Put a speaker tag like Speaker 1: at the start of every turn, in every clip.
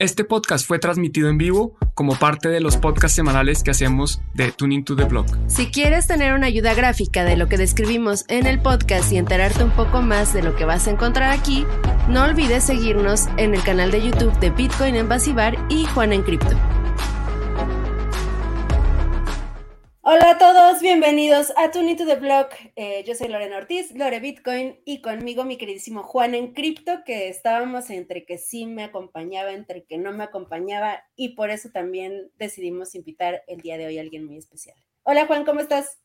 Speaker 1: Este podcast fue transmitido en vivo como parte de los podcasts semanales que hacemos de Tuning to the Blog.
Speaker 2: Si quieres tener una ayuda gráfica de lo que describimos en el podcast y enterarte un poco más de lo que vas a encontrar aquí, no olvides seguirnos en el canal de YouTube de Bitcoin en Basibar y Juan en Cripto. Hola a todos, bienvenidos a Tune to the Blog. Eh, yo soy Lorena Ortiz, Lore Bitcoin, y conmigo mi queridísimo Juan en Cripto, que estábamos entre que sí me acompañaba, entre que no me acompañaba, y por eso también decidimos invitar el día de hoy a alguien muy especial. Hola Juan, ¿cómo estás?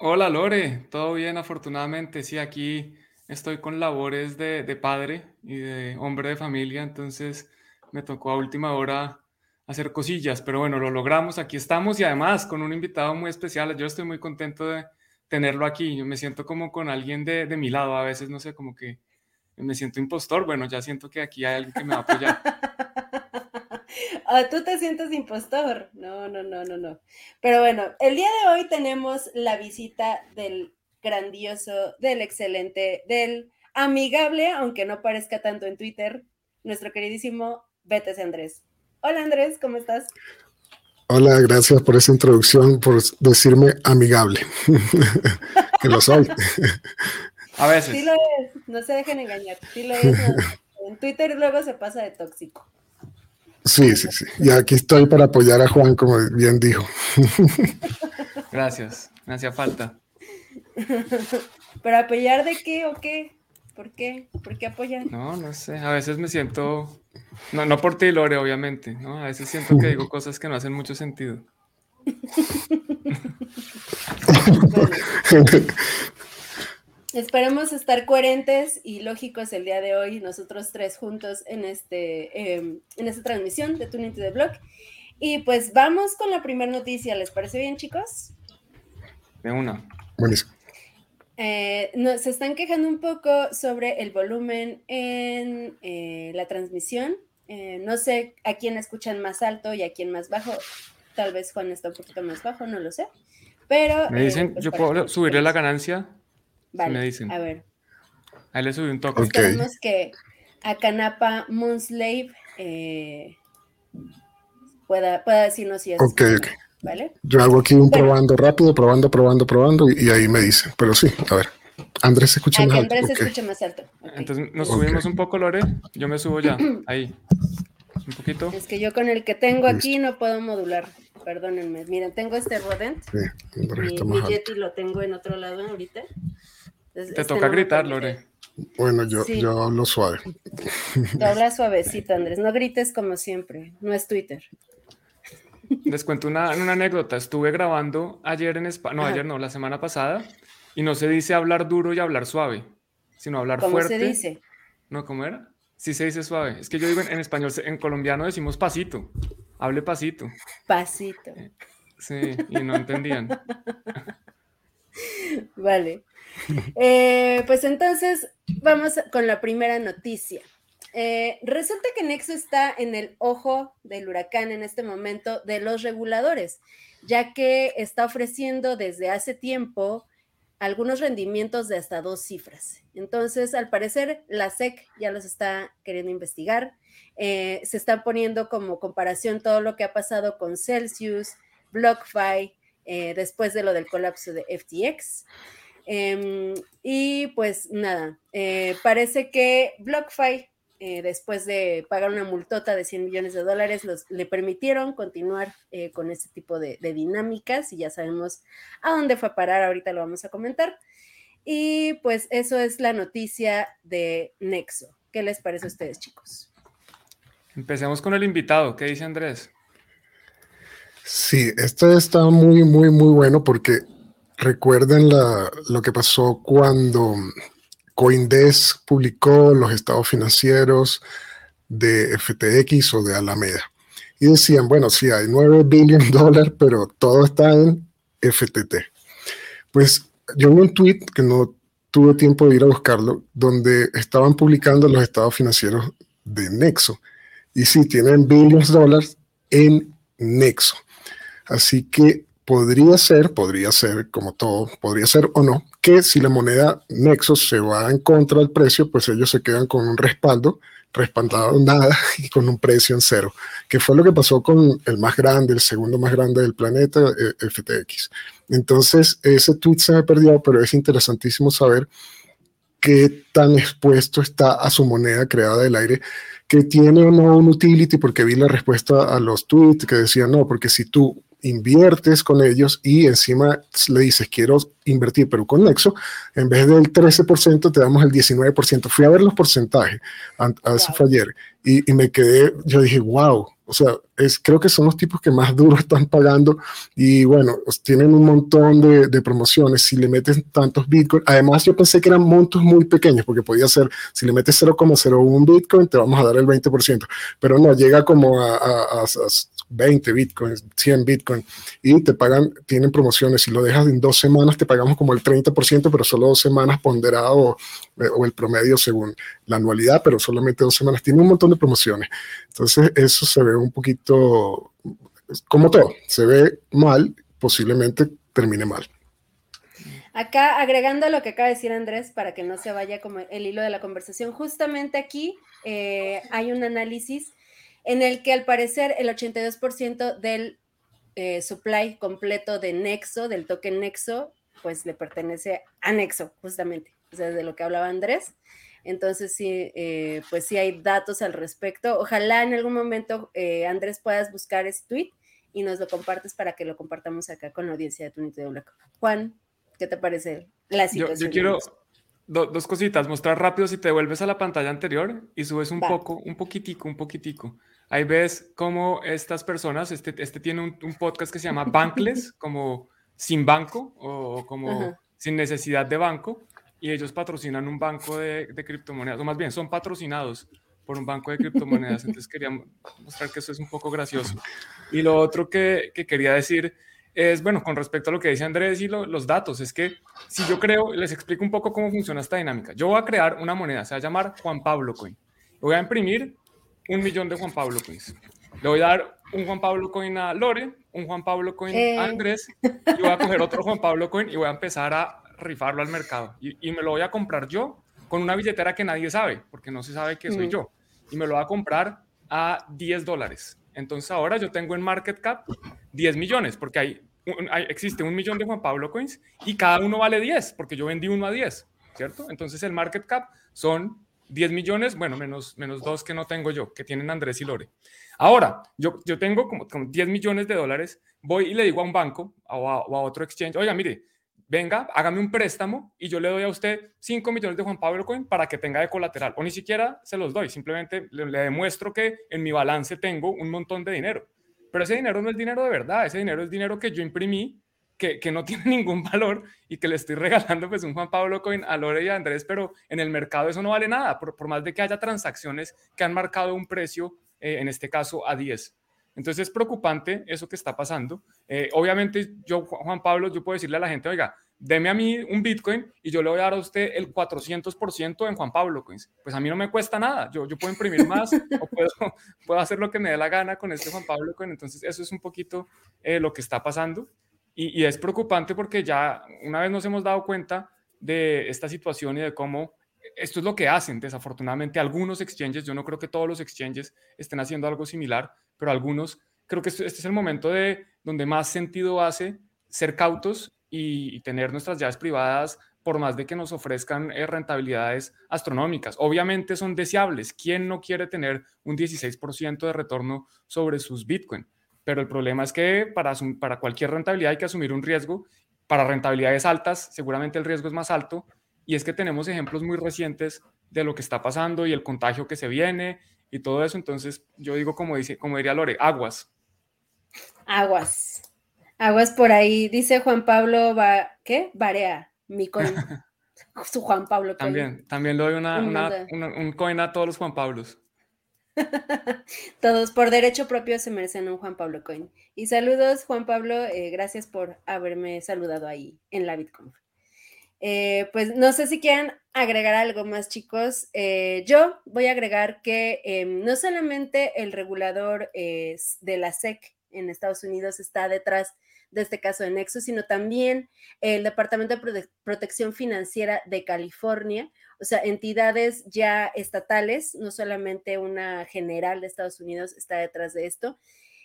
Speaker 1: Hola Lore, todo bien afortunadamente. Sí, aquí estoy con labores de, de padre y de hombre de familia, entonces me tocó a última hora hacer cosillas, pero bueno, lo logramos, aquí estamos y además con un invitado muy especial, yo estoy muy contento de tenerlo aquí, yo me siento como con alguien de, de mi lado, a veces no sé, como que me siento impostor, bueno, ya siento que aquí hay alguien que me va a apoyar.
Speaker 2: Ah, tú te sientes impostor, no, no, no, no, no. Pero bueno, el día de hoy tenemos la visita del grandioso, del excelente, del amigable, aunque no parezca tanto en Twitter, nuestro queridísimo Betes Andrés. Hola Andrés, ¿cómo estás?
Speaker 3: Hola, gracias por esa introducción, por decirme amigable. que lo soy.
Speaker 1: A veces.
Speaker 2: Sí lo es, no se dejen engañar. Sí lo es. En Twitter luego se pasa de tóxico.
Speaker 3: Sí, sí, sí. Y aquí estoy para apoyar a Juan, como bien dijo.
Speaker 1: Gracias, me hacía falta.
Speaker 2: ¿Pero apoyar de qué o qué? ¿Por qué? ¿Por qué apoyan?
Speaker 1: No, no sé. A veces me siento. No, no por ti, Lore, obviamente. ¿no? A veces siento que digo cosas que no hacen mucho sentido.
Speaker 2: Esperemos estar coherentes y lógicos el día de hoy, nosotros tres juntos en, este, eh, en esta transmisión de Tuning to the Blog. Y pues vamos con la primera noticia. ¿Les parece bien, chicos?
Speaker 1: De una.
Speaker 3: Buenísimo.
Speaker 2: Eh, no, se están quejando un poco sobre el volumen en eh, la transmisión. Eh, no sé a quién escuchan más alto y a quién más bajo. Tal vez Juan está un poquito más bajo, no lo sé. Pero.
Speaker 1: Me dicen,
Speaker 2: pues
Speaker 1: yo puedo subirle la ganancia.
Speaker 2: Vale,
Speaker 1: me dicen.
Speaker 2: A ver.
Speaker 1: Ahí le subí un toque.
Speaker 3: Ok.
Speaker 2: Esperemos que a Canapa Moonslave eh, pueda, pueda decirnos si es.
Speaker 3: Ok, ok.
Speaker 2: ¿Vale?
Speaker 3: Yo hago aquí un probando rápido, probando, probando, probando, y, y ahí me dice. Pero sí, a ver. Andrés se escucha más alto.
Speaker 2: Andrés
Speaker 3: ok.
Speaker 2: se escuche más alto.
Speaker 1: Entonces nos subimos un poco, Lore. Yo me subo ya. Ahí. Un poquito.
Speaker 2: Es que yo con el que tengo aquí no puedo modular. Perdónenme. Miren, tengo este Rodent.
Speaker 3: Sí, Andrés
Speaker 2: Mi. Yeti lo tengo en otro lado ahorita. Entonces,
Speaker 1: Te
Speaker 2: este
Speaker 1: toca
Speaker 2: no
Speaker 1: gritar,
Speaker 2: permite.
Speaker 1: Lore.
Speaker 3: Bueno, yo,
Speaker 2: Sí.
Speaker 3: yo hablo suave.
Speaker 2: Tú hablas suavecito, Andrés. No grites como siempre. No es Twitter.
Speaker 1: Les cuento una, una anécdota. Estuve grabando ayer en España. No,
Speaker 2: Ajá.
Speaker 1: ayer no, la semana pasada. Y no se dice hablar duro y hablar suave, sino hablar
Speaker 2: ¿Cómo
Speaker 1: fuerte.
Speaker 2: se dice?
Speaker 1: No, ¿cómo era? Sí se dice suave. Es que yo digo en, en español, en colombiano decimos pasito. Hable pasito.
Speaker 2: Pasito.
Speaker 1: Sí, y no entendían.
Speaker 2: Vale. Eh, pues entonces vamos con la primera noticia. Eh, resulta que Nexo está en el ojo del huracán en este momento de los reguladores, ya que está ofreciendo desde hace tiempo algunos rendimientos de hasta dos cifras. Entonces, al parecer, la SEC ya los está queriendo investigar. Eh, se está poniendo como comparación todo lo que ha pasado con Celsius, BlockFi, eh, después de lo del colapso de FTX. Em, y pues nada, parece que BlockFi, eh, después de pagar una multota de 100 millones de dólares, los, le permitieron continuar eh, con este tipo de, de dinámicas y ya sabemos a dónde fue a parar, ahorita lo vamos a comentar. Y pues eso es la noticia de Nexo. ¿Qué les parece a ustedes, chicos?
Speaker 1: Empecemos con el invitado. ¿Qué dice Andrés?
Speaker 3: Sí, esto está muy, muy, muy bueno porque recuerden la- lo que pasó cuando Coindesk publicó los estados financieros de FTX o de Alameda. Y decían, bueno, sí, hay 9 billones de dólares, pero todo está en FTT. Pues yo vi un tweet que no tuve tiempo de ir a buscarlo, donde estaban publicando los estados financieros de Nexo. Y sí, tienen billones de dólares en Nexo. Así que podría ser, podría ser, como todo, podría ser o no, que si la moneda Nexo se va en contra del precio, pues ellos se quedan con un respaldo respaldado nada y con un precio en cero, que fue lo que pasó con el más grande, el segundo más grande del planeta, eh, FTX. Entonces, ese tweet se me perdió, pero es interesantísimo saber qué tan expuesto está a su moneda creada del aire, que tiene o no un utility, porque vi la respuesta a los tweets que decían, no, porque si tú inviertes con ellos y encima le dices, quiero invertir, pero con Nexo, en vez del 13%, te damos el 19%. Fui a ver los porcentajes, eso fue ayer, y, y, me quedé, yo dije, wow, o sea, es, creo que son los tipos que más duro están pagando y bueno, tienen un montón de, de promociones. Si le metes tantos Bitcoin, además yo pensé que eran montos muy pequeños porque podía ser, si le metes 0,01 Bitcoin, te vamos a dar el 20%, pero no, llega como a, a, a 20 bitcoins, 100 bitcoins, y te pagan, tienen promociones. Si lo dejas en dos semanas, te pagamos como el 30%, pero solo dos semanas ponderado eh, o el promedio según la anualidad, pero solamente dos semanas. Tiene un montón de promociones. Entonces, eso se ve un poquito como todo. Se ve mal, posiblemente termine mal.
Speaker 2: Acá, agregando lo que acaba de decir Andrés, para que no se vaya como el hilo de la conversación, justamente aquí eh, hay un análisis en el que al parecer el 82% del eh, supply completo de Nexo, del token Nexo, pues le pertenece a Nexo, justamente, o sea, de lo que hablaba Andrés. Entonces, sí, eh, pues sí hay datos al respecto. Ojalá en algún momento, eh, Andrés, puedas buscar ese tweet y nos lo compartes para que lo compartamos acá con la audiencia de Tunito de Black. Juan, ¿qué te parece la situación?
Speaker 1: Yo, quiero dos cositas, mostrar rápido si te vuelves a la pantalla anterior y subes un poco, un poquitico, un poquitico. Ahí ves cómo estas personas, este, este tiene un, podcast que se llama Bankless, como sin banco o como sin necesidad de banco, y ellos patrocinan un banco de, de, criptomonedas, o más bien son patrocinados por un banco de criptomonedas. Entonces quería mostrar que eso es un poco gracioso. Y lo otro que, que quería decir es, bueno, con respecto a lo que dice Andrés y los datos, es que si yo creo, les explico un poco cómo funciona esta dinámica. Yo voy a crear una moneda, se va a llamar Juan Pablo Coin. Voy a imprimir un millón de Juan Pablo Coins. Le voy a dar un Juan Pablo Coin a Lore, un Juan Pablo Coin a eh. Andrés, y voy a coger otro Juan Pablo Coin y voy a empezar a rifarlo al mercado. Y, me lo voy a comprar yo con una billetera que nadie sabe, porque no se sabe que soy yo. Y me lo voy a comprar a 10 dólares. Entonces ahora yo tengo en market cap 10 millones, porque hay, hay, existe un millón de Juan Pablo Coins y cada uno vale 10, porque yo vendí uno a 10, ¿cierto? Entonces el market cap son 10 millones, bueno, menos, menos dos que no tengo yo, que tienen Andrés y Lore. Ahora, yo, yo tengo como, 10 millones de dólares, voy y le digo a un banco o a, otro exchange, oiga, mire, venga, hágame un préstamo y yo le doy a usted 5 millones de Juan Pablo Coin para que tenga de colateral. O ni siquiera se los doy, simplemente le, le, demuestro que en mi balance tengo un montón de dinero. Pero ese dinero no es dinero de verdad, ese dinero es dinero que yo imprimí que, no tiene ningún valor y que le estoy regalando pues un Juan Pablo Coin a Lore y a Andrés, pero en el mercado eso no vale nada, por, por más de que haya transacciones que han marcado un precio, eh, en este caso a 10. Entonces es preocupante eso que está pasando. Eh, obviamente yo, Juan Pablo, yo puedo decirle a la gente, oiga, deme a mí un Bitcoin y yo le voy a dar a usted el 400% en Juan Pablo Coins. Pues a mí no me cuesta nada, yo, yo puedo imprimir más o puedo, puedo, hacer lo que me dé la gana con este Juan Pablo Coin. Entonces eso es un poquito eh, lo que está pasando. Y, es preocupante porque ya una vez nos hemos dado cuenta de esta situación y de cómo esto es lo que hacen, desafortunadamente, algunos exchanges, yo no creo que todos los exchanges estén haciendo algo similar, pero algunos, creo que este, es el momento de donde más sentido hace ser cautos y, tener nuestras llaves privadas por más de que nos ofrezcan eh, rentabilidades astronómicas. Obviamente son deseables. ¿Quién no quiere tener un 16% de retorno sobre sus Bitcoin? Pero el problema es que para, para cualquier rentabilidad hay que asumir un riesgo. Para rentabilidades altas, seguramente el riesgo es más alto. Y es que tenemos ejemplos muy recientes de lo que está pasando y el contagio que se viene y todo eso. Entonces, yo digo, como, dice, como diría Lore, aguas.
Speaker 2: Aguas. Aguas por ahí. Dice Juan Pablo, va, ¿qué? Barea, mi coin. Su Juan Pablo.
Speaker 1: También, también le doy una, un coin a todos los Juan Pablos.
Speaker 2: Todos por derecho propio se merecen un Juan Pablo Coin. Y saludos, Juan Pablo, eh, gracias por haberme saludado ahí en la BitConf. Eh, pues no sé si quieren agregar algo más, chicos. Eh, yo voy a agregar que em, no solamente el regulador de la SEC en Estados Unidos está detrás de este caso de Nexus, sino también el Departamento de Protección Financiera de California, o sea, entidades ya estatales, no solamente una general de Estados Unidos está detrás de esto.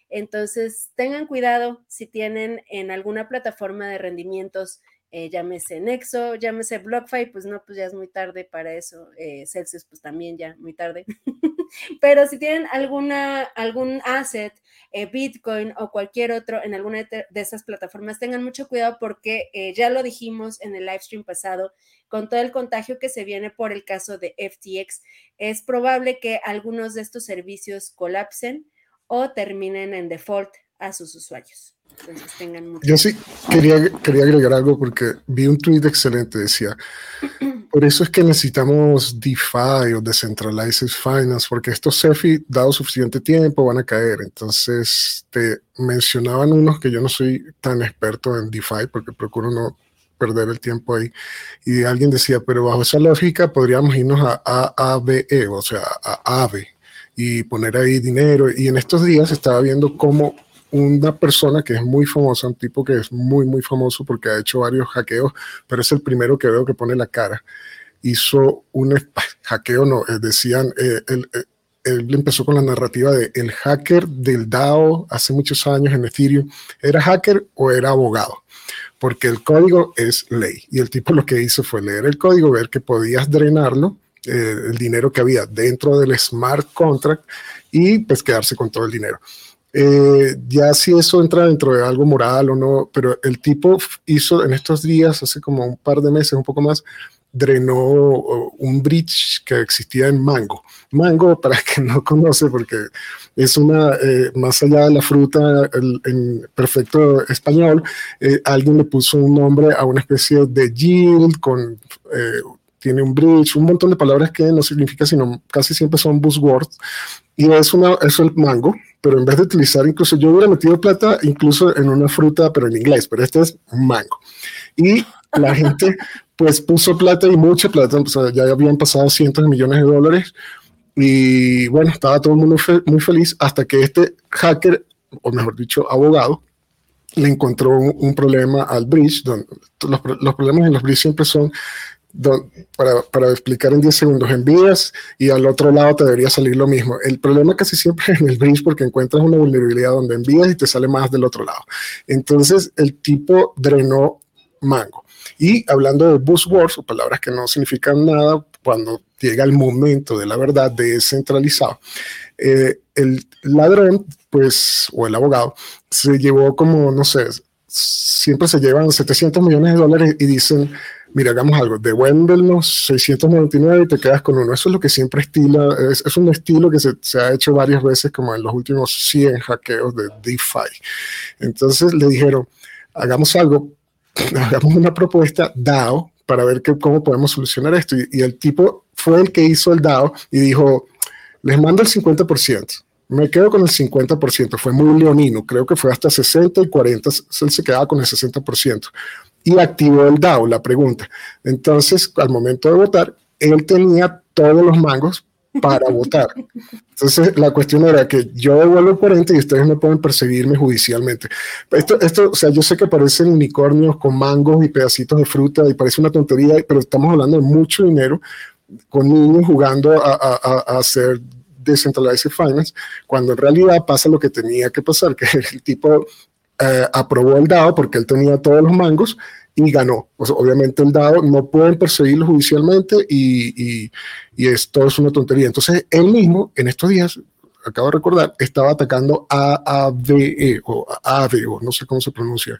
Speaker 2: Entonces, tengan cuidado si tienen en alguna plataforma de rendimientos eh, llámese Nexo, llámese BlockFi, pues no, pues ya es muy tarde para eso, eh, Celsius pues también ya muy tarde, pero si tienen alguna, algún asset, eh, Bitcoin o cualquier otro en alguna de esas plataformas, tengan mucho cuidado porque ya lo dijimos en el live stream pasado, con todo el contagio que se viene por el caso de FTX, es probable que algunos de estos servicios colapsen o terminen en default a sus usuarios.
Speaker 3: Yo sí quería, quería agregar algo porque vi un tweet excelente, decía, por eso es que necesitamos DeFi o Decentralized Finance, porque estos CEFI, dado suficiente tiempo, van a caer. Entonces, te mencionaban unos que yo no soy tan experto en DeFi, porque procuro no perder el tiempo ahí. Y alguien decía, pero bajo esa lógica podríamos irnos a AAVE, o sea, a AVE, y poner ahí dinero. Y en estos días estaba viendo cómo una persona que es muy famosa, un tipo que es muy, muy famoso porque ha hecho varios hackeos, pero es el primero que veo que pone la cara. Hizo un hackeo, no, eh, decían, eh, eh, él, empezó con la narrativa de el hacker del DAO hace muchos años en Ethereum, ¿era hacker o era abogado? Porque el código es ley. Y el tipo lo que hizo fue leer el código, ver que podías drenarlo, el dinero que había dentro del smart contract y pues quedarse con todo el dinero. Eh, ya si eso entra dentro de algo moral o no, pero el tipo hizo en estos días, hace como un par de meses, un poco más, drenó un bridge que existía en Mango. Mango, para quien no conoce, porque es una, eh, más allá de la fruta en perfecto español, eh, alguien le puso un nombre a una especie de yield con tiene un bridge, un montón de palabras que no significa, sino casi siempre son buzzwords. Y es, una, es el mango, pero en vez de utilizar, incluso yo hubiera metido plata incluso en una fruta, pero en inglés, pero este es mango. Y la gente pues puso plata y mucha plata, ya habían pasado cientos de millones de dólares y bueno, estaba todo el mundo muy feliz hasta que este hacker, o mejor dicho, abogado, le encontró un, problema al bridge, donde los, los, problemas en los bridge siempre son para, para, explicar en 10 segundos, envías y al otro lado te debería salir lo mismo. El problema casi siempre en el bridge porque encuentras una vulnerabilidad donde envías y te sale más del otro lado. Entonces el tipo drenó Mango. Y hablando de buzzwords o palabras que no significan nada, cuando llega el momento de la verdad descentralizado, eh, el ladrón, pues, o el abogado, se llevó como, no sé, siempre se llevan 700 millones de dólares y dicen, mira, hagamos algo, devuélvenos 699 y te quedas con uno. Eso es lo que siempre estila, es, es un estilo que se, se, ha hecho varias veces como en los últimos 100 hackeos de DeFi. Entonces le dijeron, hagamos algo, hagamos una propuesta DAO para ver que, cómo podemos solucionar esto. Y, y el tipo fue el que hizo el DAO y dijo, les mando el 50%. Me quedo con el 50%, fue muy leonino, creo que fue hasta 60 y 40, él se quedaba con el 60% y activó el DAO, la pregunta. Entonces, al momento de votar, él tenía todos los mangos para votar. Entonces, la cuestión era que yo devuelvo el 40 y ustedes no pueden perseguirme judicialmente. Esto, esto, o sea, yo sé que parecen unicornios con mangos y pedacitos de fruta y parece una tontería, pero estamos hablando de mucho dinero con niños jugando a, a, a hacer decentralized finance, cuando en realidad pasa lo que tenía que pasar, que el tipo eh, aprobó el DAO porque él tenía todos los mangos y ganó. obviamente el DAO no pueden perseguirlo judicialmente y, y, y, es una tontería. Entonces él mismo en estos días, acabo de recordar, estaba atacando a AVE o AVE o no sé cómo se pronuncia.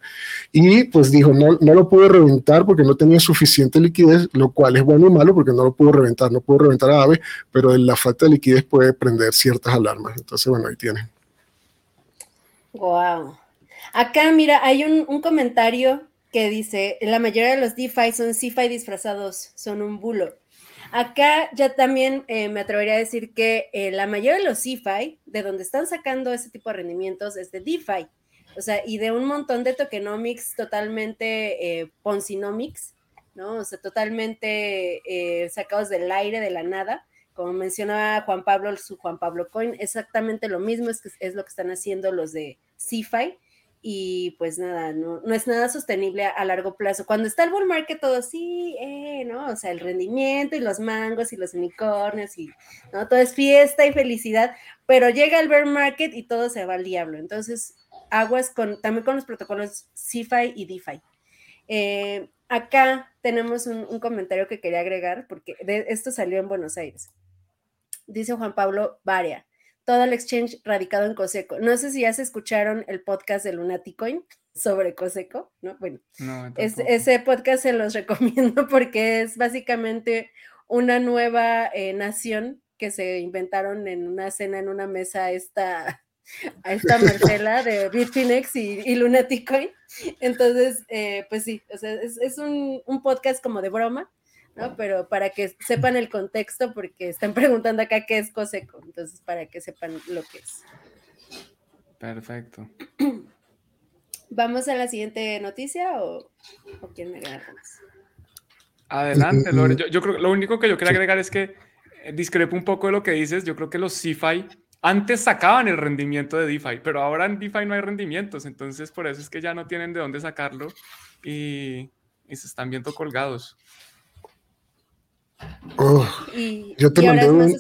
Speaker 3: Y pues dijo, no, no lo pude reventar porque no tenía suficiente liquidez, lo cual es bueno y malo porque no lo pudo reventar. No pudo reventar a AVE, pero la falta de liquidez puede prender ciertas alarmas. Entonces, bueno, ahí tiene
Speaker 2: Wow. Acá, mira, hay un, comentario que dice, la mayoría de los DeFi son CeFi disfrazados, son un bulo. Acá ya también eh, me atrevería a decir que eh, la mayoría de los CeFi, de donde están sacando ese tipo de rendimientos, es de DeFi. O sea, y de un montón de tokenomics totalmente eh, ¿no? O sea, totalmente sacados del aire, de la nada como mencionaba Juan Pablo, su Juan Pablo Coin, exactamente lo mismo es, que es lo que están haciendo los de CeFi y pues nada, no, no, es nada sostenible a, largo plazo. Cuando está el bull market todo así, eh, ¿no? O sea, el rendimiento y los mangos y los unicornios y, ¿no? Todo es fiesta y felicidad, pero llega el bear market y todo se va al diablo. Entonces, aguas con, también con los protocolos CeFi y DeFi. Eh, acá tenemos un, un, comentario que quería agregar, porque de, esto salió en Buenos Aires. Dice Juan Pablo Varia todo el exchange radicado en Coseco. No sé si ya se escucharon el podcast de Lunaticoin sobre Coseco, ¿no? Bueno, ese podcast se los recomiendo porque es básicamente una nueva eh, nación que se inventaron en una cena, en una mesa, esta, a esta Marcela de Bitfinex y, y Lunaticoin. Entonces, eh, pues sí, o sea, es, un, un podcast como de broma, ¿no? Pero para que sepan el contexto, porque están preguntando acá qué es COSECO, entonces para que sepan lo que es.
Speaker 1: Perfecto.
Speaker 2: ¿Vamos a la siguiente noticia o, o quién me más?
Speaker 1: Adelante, Lore. Yo, creo lo único que yo quería agregar es que eh, discrepo un poco de lo que dices. Yo creo que los CFI antes sacaban el rendimiento de DeFi, pero ahora en DeFi no hay rendimientos, entonces por eso es que ya no tienen de dónde sacarlo y, y se están viendo colgados.
Speaker 3: Oh, yo te mandé un,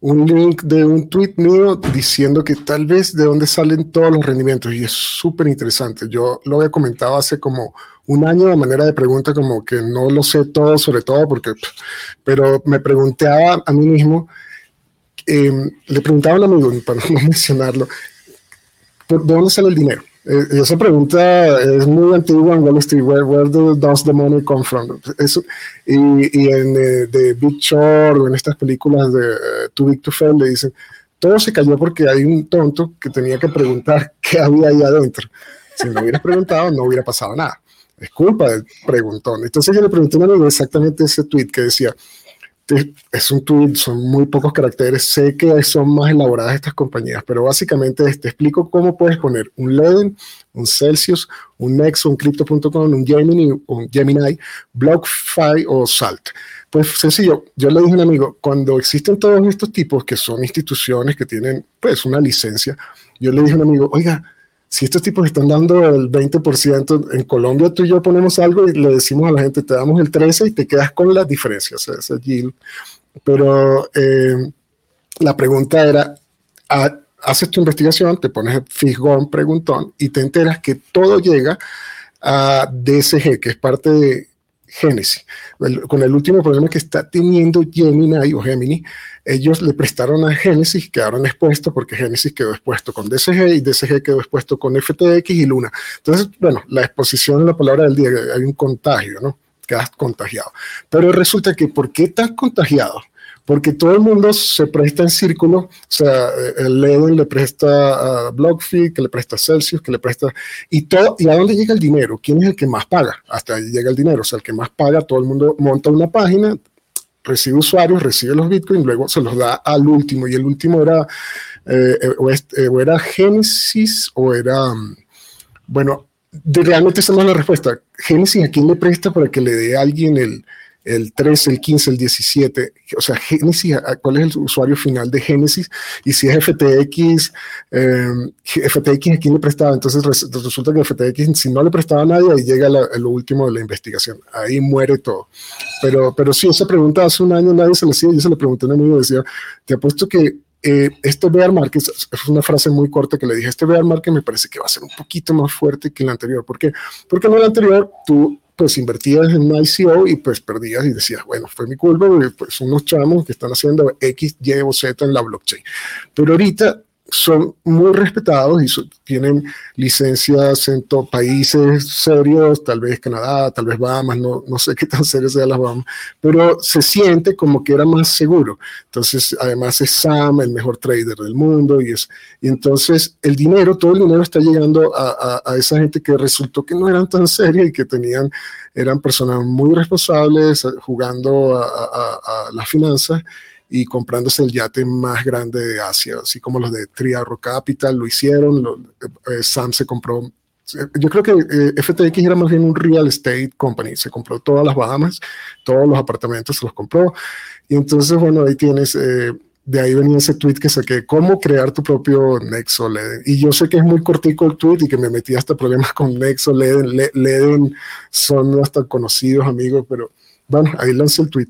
Speaker 3: un link de un tweet mío diciendo que tal vez de dónde salen todos los rendimientos y es súper interesante. Yo lo había comentado hace como un año de manera de pregunta como que no lo sé todo sobre todo porque, pero me preguntaba a mí mismo, em, le preguntaba a un amigo, para no mencionarlo, ¿de dónde sale el dinero? Eh, esa pregunta es muy antigua en Wall Street. Where, does the money come from? Eso, y, y en eh, The Big Short o en estas películas de uh, Too Big to Fail le dicen, todo se cayó porque hay un tonto que tenía que preguntar qué había ahí adentro. Si no hubieras preguntado, no hubiera pasado nada. Es culpa del preguntón. Entonces yo le pregunté a exactamente ese tweet que decía, es un tweet, son muy pocos caracteres, sé que son más elaboradas estas compañías, pero básicamente te explico cómo puedes poner un Leden, un Celsius, un Nexo, un Crypto.com, un Gemini, un Gemini, BlockFi o Salt. Pues sencillo, yo le dije a un amigo, cuando existen todos estos tipos que son instituciones que tienen pues una licencia, yo le dije a un amigo, oiga, si estos tipos están dando el 20%, en Colombia tú y yo ponemos algo y le decimos a la gente, te damos el 13% y te quedas con las diferencias, ese. Pero eh, la pregunta era, haces tu investigación, te pones Fisgón, preguntón, y te enteras que todo llega a DSG, que es parte de Génesis. con el último problema que está teniendo Gemini o Gemini, ellos le prestaron a Genesis, quedaron expuestos porque Genesis quedó expuesto con DCG y DCG quedó expuesto con FTX y Luna. Entonces, bueno, la exposición es la palabra del día, hay un contagio, ¿no? Quedas contagiado. Pero resulta que, ¿por qué estás contagiado? Porque todo el mundo se presta en círculo, o sea, el Leden le presta a BlockFi, que le presta a Celsius, que le presta, y todo, ¿y a dónde llega el dinero? ¿Quién es el que más paga? Hasta ahí llega el dinero, o sea, el que más paga, todo el mundo monta una página, recibe usuarios, recibe los bitcoins, luego se los da al último, y el último era, eh, eh, o, era Genesis o era, mm, bueno, de, realmente esa la respuesta. Genesis, ¿a quién le presta para que le dé a alguien el el 13, el 15, el 17, o sea, Genesis, ¿cuál es el usuario final de Genesis? Y si es FTX, eh, FTX a quién le prestaba, entonces resulta que FTX, si no le prestaba a nadie, ahí llega lo último de la investigación, ahí muere todo. Pero, pero sí, esa pregunta hace un año nadie se la hacía, yo se la pregunté a un amigo, decía, te apuesto que eh, este bear market, es una frase muy corta que le dije, este bear market me parece que va a ser un poquito más fuerte que el anterior. ¿Por qué? Porque en el anterior tú pues invertías en un ICO y pues perdías y decías, bueno, fue mi culpa, pues unos chamos que están haciendo X, Y o Z en la blockchain. Pero ahorita son muy respetados y tienen licencias en países serios, tal vez Canadá, tal vez Bahamas, no, no sé qué tan serios sean las Bahamas, pero se siente como que era más seguro. Entonces, además es Sam, el mejor trader del mundo, y, es, y entonces el dinero, todo el dinero está llegando a, a, esa gente que resultó que no eran tan serias y que tenían, eran personas muy responsables jugando a, a las finanzas y comprándose el yate más grande de Asia, así como los de Triarro Capital lo hicieron, eh, Sam se compró Yo creo que eh, FTX era más bien un real estate company. Se compró todas las Bahamas, todos los apartamentos se los compró. Y entonces, bueno, ahí tienes, eh, de ahí venía ese tweet que saqué, cómo crear tu propio Nexo Leden. Y yo sé que es muy cortico el tweet y que me metí hasta problemas con Nexo Leden. Leden son hasta conocidos amigos, pero bueno, ahí lancé el tweet.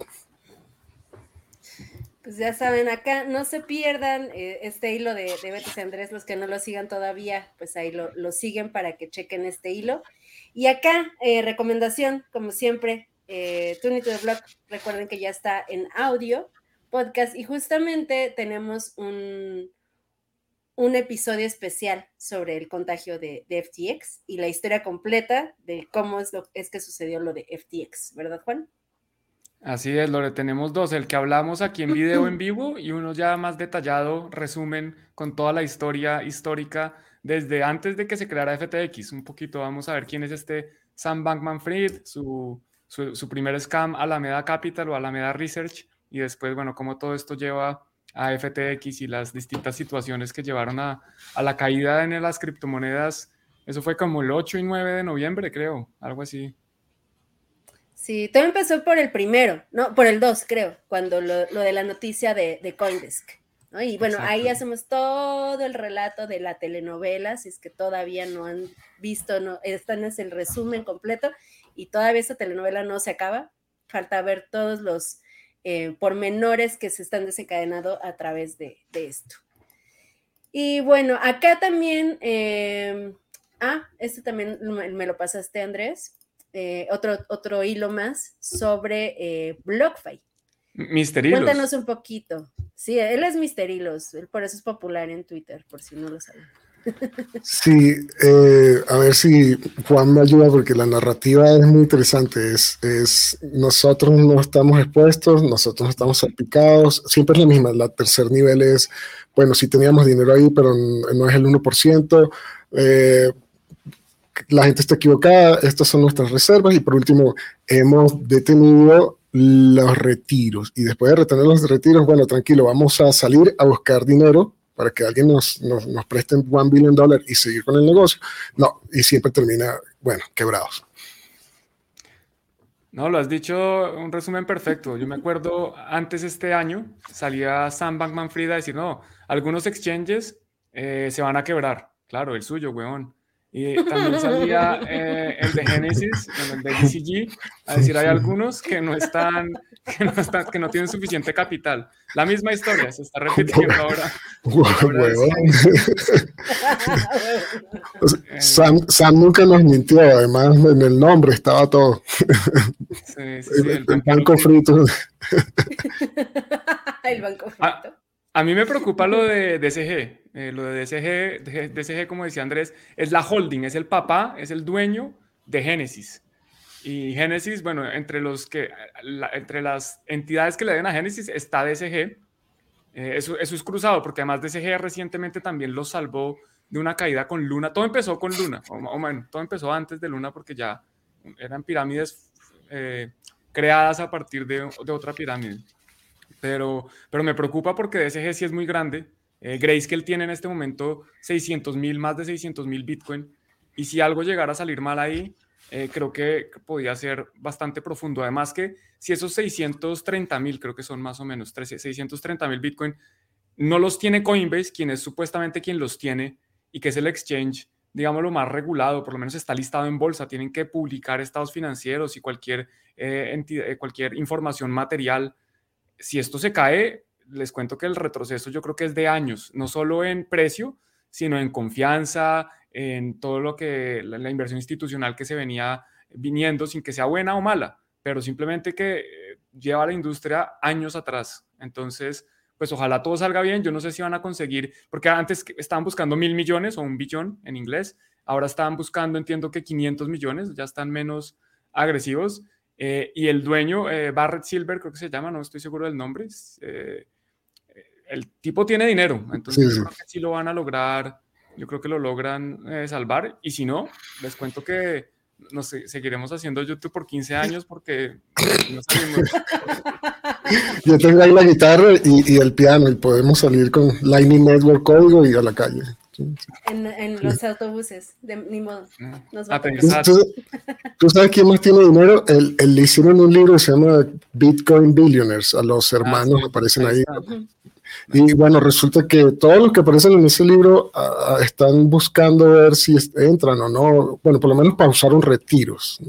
Speaker 2: Pues ya saben, acá no se pierdan eh, este hilo de, de Betis Andrés, los que no lo sigan todavía, pues ahí lo, siguen para que chequen este hilo. Y acá, eh, recomendación, como siempre, eh, Tune to the Blog, recuerden que ya está en audio, podcast, y justamente tenemos un, un episodio especial sobre el contagio de, de, FTX y la historia completa de cómo es, lo, es que sucedió lo de FTX, ¿verdad, Juan?
Speaker 1: Así es, Lore, tenemos dos, el que hablamos aquí en video en vivo y uno ya más detallado, resumen con toda la historia histórica desde antes de que se creara FTX. Un poquito vamos a ver quién es este Sam Bankman Fried, su, su, su primer scam Alameda Capital o Alameda Research y después, bueno, cómo todo esto lleva a FTX y las distintas situaciones que llevaron a, a la caída en las criptomonedas. Eso fue como el 8 y 9 de noviembre, creo, algo así.
Speaker 2: Sí, todo empezó por el primero, no, por el dos, creo, cuando lo, lo de la noticia de, de Coindesk. ¿no? Y bueno, Exacto. ahí hacemos todo el relato de la telenovela, si es que todavía no han visto, no, este es el resumen completo, y todavía esa telenovela no se acaba, falta ver todos los eh, pormenores que se están desencadenando a través de, de esto. Y bueno, acá también, eh, ah, este también me lo pasaste, Andrés eh, otro, otro hilo más sobre eh, BlockFi.
Speaker 1: Misterilos.
Speaker 2: Cuéntanos un poquito. Sí, él es Misterilos, él por eso es popular en Twitter, por si no lo saben.
Speaker 3: Sí, eh, a ver si Juan me ayuda porque la narrativa es muy interesante. Es, es, nosotros no estamos expuestos, nosotros no estamos salpicados, siempre es la misma. La tercer nivel es, bueno, sí teníamos dinero ahí, pero no es el 1%. Eh, la gente está equivocada, estas son nuestras reservas y por último hemos detenido los retiros y después de retener los retiros, bueno, tranquilo, vamos a salir a buscar dinero para que alguien nos, nos, nos preste un billion dólar y seguir con el negocio. No, y siempre termina, bueno, quebrados.
Speaker 1: No, lo has dicho, un resumen perfecto. Yo me acuerdo antes este año salía Sam Bankman Fried a decir, no, algunos exchanges eh, se van a quebrar. Claro, el suyo, weón. Y también salía eh, el de Genesis, el de DCG, a decir, hay algunos que no están, que no, están, que no tienen suficiente capital. La misma historia se está repitiendo ahora. ahora
Speaker 3: Sam, Sam, nunca nos mintió, además en el nombre estaba todo. Sí, sí, sí, el, el, banco frito.
Speaker 2: el banco frito.
Speaker 1: Ah, a mí me preocupa lo de DSG. Eh, lo de DSG, DSG, como decía Andrés, es la holding, es el papá, es el dueño de Genesis. Y Genesis, bueno, entre, los que, entre las entidades que le den a Genesis está DSG. Eh, eso, eso, es cruzado, porque además DSG recientemente también lo salvó de una caída con Luna. Todo empezó con Luna, o, bueno, todo empezó antes de Luna porque ya eran pirámides eh, creadas a partir de otra pirámide pero, pero me preocupa porque DSG sí es muy grande. Eh, Grayscale tiene en este momento 600 mil, más de 600 mil Bitcoin. Y si algo llegara a salir mal ahí, eh, creo que podría ser bastante profundo. Además que si esos 630 mil, creo que son más o menos 630 mil Bitcoin, no los tiene Coinbase, quien es supuestamente quien los tiene y que es el exchange, digamos, lo más regulado, por lo menos está listado en bolsa, tienen que publicar estados financieros y cualquier, eh, entidad, cualquier información material si esto se cae, les cuento que el retroceso yo creo que es de años, no solo en precio, sino en confianza, en todo lo que la, inversión institucional que se venía viniendo sin que sea buena o mala, pero simplemente que eh, lleva a la industria años atrás. Entonces, pues ojalá todo salga bien. Yo no sé si van a conseguir, porque antes estaban buscando mil millones o un billón en inglés, ahora estaban buscando, entiendo que 500 millones, ya están menos agresivos. Eh, y el dueño, eh, Barrett Silver, creo que se llama, no estoy seguro del nombre, eh, el tipo tiene dinero, entonces sí, sí. creo que sí lo van a lograr, yo creo que lo logran eh, salvar, y si no, les cuento que nos seguiremos haciendo YouTube por 15 años porque no salimos.
Speaker 3: Yo tengo ahí la guitarra y, y, el piano y podemos salir con Lightning Network código y a la calle.
Speaker 2: En, los autobuses, de, ni modo.
Speaker 3: Nos va a ¿Tú, sabes quién más tiene dinero? El, el, le hicieron un libro que se llama Bitcoin Billionaires, a los ah, hermanos aparecen ahí. Y bueno, resulta que todos los que aparecen en ese libro ah, están buscando ver si entran o no. Bueno, por lo menos pausaron retiros.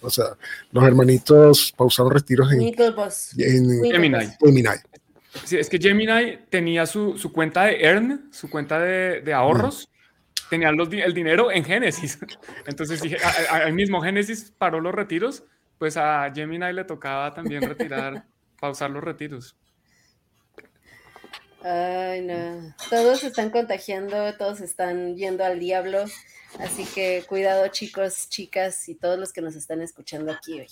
Speaker 3: O sea, los hermanitos pausaron retiros en,
Speaker 1: en Gemini.
Speaker 3: Gemini.
Speaker 1: Sí, es que Gemini tenía su, su cuenta de Earn, su cuenta de, ahorros, tenía el dinero en Genesis. Entonces dije, al mismo Genesis paró los retiros, pues a Gemini le tocaba también retirar, pausar los retiros.
Speaker 2: Ay, no. Todos están contagiando, todos están yendo al diablo. Así que cuidado, chicos, chicas y todos los que nos están escuchando aquí hoy.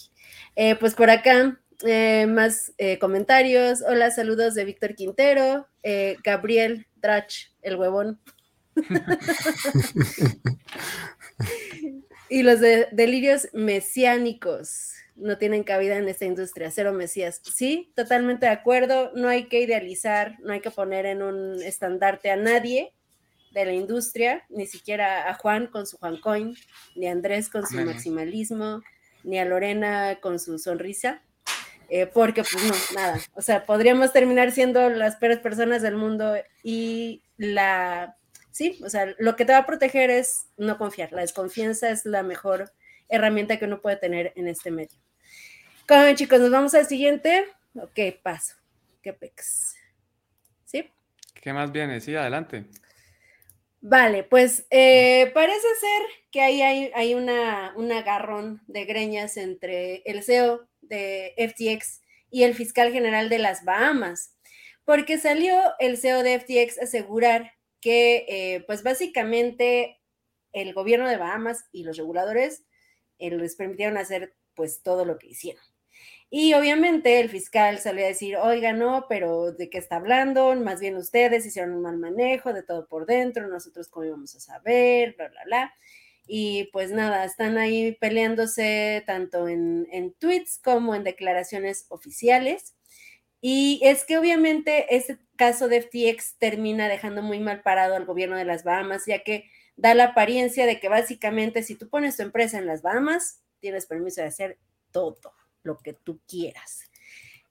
Speaker 2: Eh, pues por acá, eh, más eh, comentarios. Hola, saludos de Víctor Quintero, Gabriel Drach, el huevón. y los de delirios mesiánicos no tienen cabida en esta industria, cero mesías. Sí, totalmente de acuerdo, no hay que idealizar, no hay que poner en un estandarte a nadie de la industria, ni siquiera a Juan con su Juan Coin, ni a Andrés con su maximalismo, ni a Lorena con su sonrisa, eh, porque pues no, nada, o sea, podríamos terminar siendo las peores personas del mundo y la, sí, o sea, lo que te va a proteger es no confiar, la desconfianza es la mejor herramienta que uno puede tener en este medio. Como chicos, nos vamos al siguiente. Ok, paso. ¿Qué pex? ¿Sí?
Speaker 1: ¿Qué más viene? Sí, adelante.
Speaker 2: Vale, pues eh, parece ser que ahí hay, hay una, un agarrón de greñas entre el CEO de FTX y el fiscal general de las Bahamas, porque salió el CEO de FTX a asegurar que, eh, pues básicamente, el gobierno de Bahamas y los reguladores eh, les permitieron hacer, pues, todo lo que hicieron. Y obviamente el fiscal salió a decir, oiga, no, pero ¿de qué está hablando? Más bien ustedes hicieron un mal manejo de todo por dentro, nosotros cómo íbamos a saber, bla, bla, bla. Y pues nada, están ahí peleándose tanto en, en tweets como en declaraciones oficiales. Y es que obviamente este caso de FTX termina dejando muy mal parado al gobierno de las Bahamas, ya que da la apariencia de que básicamente si tú pones tu empresa en las Bahamas, tienes permiso de hacer todo lo que tú quieras.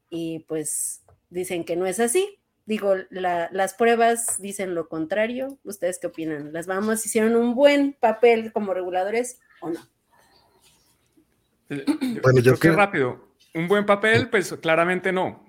Speaker 2: Y pues dicen que no es así. Digo, las pruebas dicen lo contrario. ¿Ustedes qué opinan? ¿Las vamos hicieron un buen papel como reguladores o no?
Speaker 1: Eh, bueno, yo, creo que rápido. Un buen papel, pues claramente no.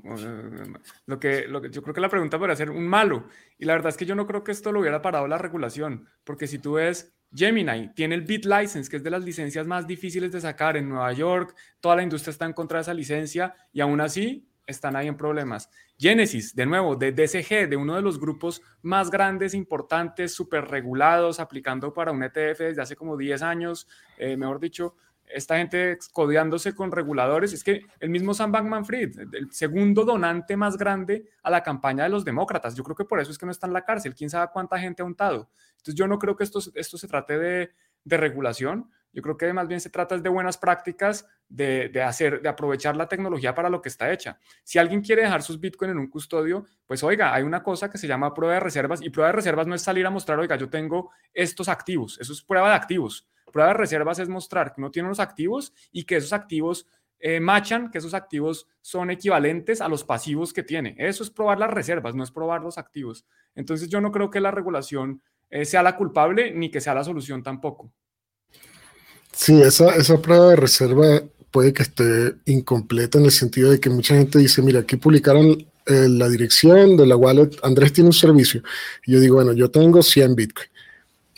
Speaker 1: Lo que, lo que yo creo que la pregunta podría ser un malo. Y la verdad es que yo no creo que esto lo hubiera parado la regulación, porque si tú ves Gemini tiene el Bit License, que es de las licencias más difíciles de sacar en Nueva York. Toda la industria está en contra de esa licencia y aún así están ahí en problemas. Genesis, de nuevo, de DCG, de uno de los grupos más grandes, importantes, súper regulados, aplicando para un ETF desde hace como 10 años, eh, mejor dicho, esta gente codeándose con reguladores. Es que el mismo Sam Bankman Fried, el segundo donante más grande a la campaña de los demócratas. Yo creo que por eso es que no está en la cárcel. Quién sabe cuánta gente ha untado. Entonces, yo no creo que esto, esto se trate de, de regulación. Yo creo que más bien se trata de buenas prácticas de, hacer, de aprovechar la tecnología para lo que está hecha. Si alguien quiere dejar sus Bitcoin en un custodio, pues oiga, hay una cosa que se llama prueba de reservas y prueba de reservas no es salir a mostrar, oiga, yo tengo estos activos, eso es prueba de activos. Prueba de reservas es mostrar que uno tiene unos activos y que esos activos eh, machan, que esos activos son equivalentes a los pasivos que tiene. Eso es probar las reservas, no es probar los activos. Entonces yo no creo que la regulación eh, sea la culpable ni que sea la solución tampoco.
Speaker 3: Sí, esa, esa prueba de reserva puede que esté incompleta en el sentido de que mucha gente dice, mira, aquí publicaron eh, la dirección de la wallet, Andrés tiene un servicio. Y yo digo, bueno, yo tengo 100 Bitcoin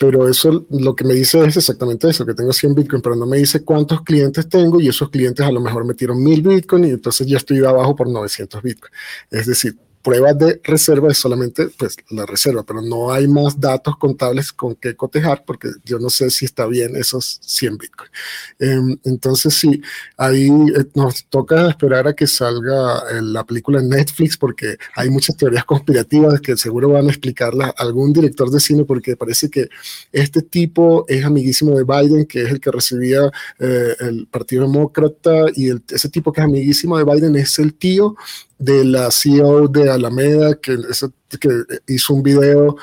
Speaker 3: pero eso lo que me dice es exactamente eso, que tengo 100 Bitcoin, pero no me dice cuántos clientes tengo y esos clientes a lo mejor metieron 1000 Bitcoin y entonces ya estoy abajo por 900 Bitcoin. Es decir, pruebas de reserva es solamente pues la reserva, pero no hay más datos contables con que cotejar porque yo no sé si está bien esos 100 Bitcoin. Em, entonces sí, ahí eh, nos toca esperar a que salga eh, la película en Netflix porque hay muchas teorías conspirativas que seguro van a explicarlas algún director de cine porque parece que este tipo es amiguísimo de Biden, que es el que recibía eh, el Partido Demócrata y ese tipo que es amiguísimo de Biden es el tío de la CEO de Alameda, que, hizo un video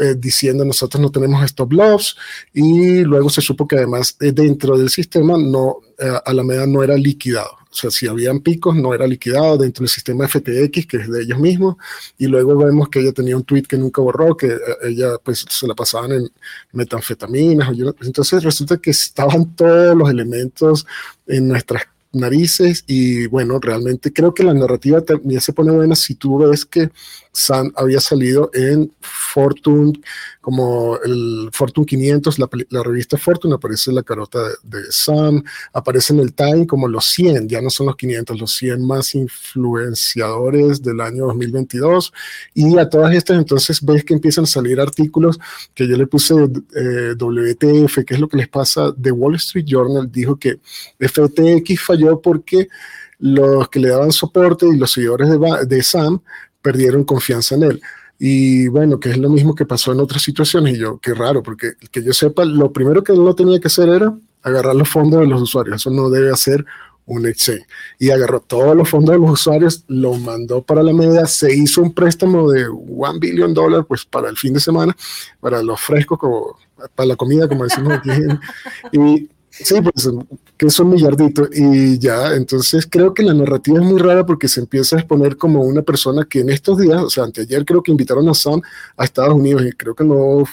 Speaker 3: eh, diciendo nosotros no tenemos stop loss y luego se supo que además eh, dentro del sistema no, Alameda no era liquidado. O sea, si habían picos, no era liquidado dentro del sistema FTX, que es de ellos mismos. Y luego vemos que ella tenía un tweet que nunca borró, que ella pues se la pasaban en metanfetaminas. Entonces resulta que estaban todos los elementos en nuestras narices y bueno, realmente creo que la narrativa también se pone buena si tú ves que Sam había salido en Fortune, como el Fortune 500, la, revista Fortune, aparece la carota de, Sam, aparece en el Time como los 100, ya no son los 500, los 100 más influenciadores del año 2022. Y a todas estas entonces ves que empiezan a salir artículos que yo le puse eh, WTF, que es lo que les pasa. The Wall Street Journal dijo que FTX falló porque los que le daban soporte y los seguidores de, de Sam perdieron confianza en él. Y bueno, que es lo mismo que pasó en otras situaciones. Y yo, qué raro, porque que yo sepa, lo primero que él no tenía que hacer era agarrar los fondos de los usuarios. Eso no debe hacer un exchange. Y agarró todos los fondos de los usuarios, lo mandó para la media, se hizo un préstamo de un billón de dólares pues para el fin de semana, para los frescos, como, para la comida, como decimos aquí. y Sí, pues que es un y ya, entonces creo que la narrativa es muy rara porque se empieza a exponer como una persona que en estos días, o sea, anteayer creo que invitaron a Sam a Estados Unidos y creo que no,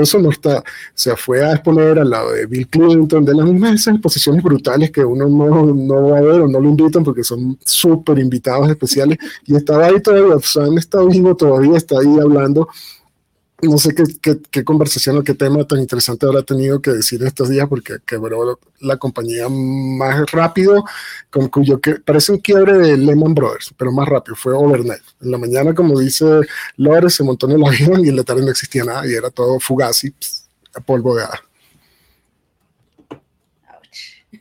Speaker 3: eso no está, o sea, fue a exponer al lado de Bill Clinton, de las mismas esas exposiciones brutales que uno no, no va a ver o no lo invitan porque son súper invitados especiales y estaba ahí todavía, Sam está vivo todavía, está ahí hablando no sé qué, conversación o qué tema tan interesante habrá tenido que decir estos días, porque quebró la compañía más rápido, con cuyo que parece un quiebre de Lehman Brothers, pero más rápido, fue overnight. En la mañana, como dice Lore, se montó en el avión y en la tarde no existía nada y era todo fugaz y polvo de hada.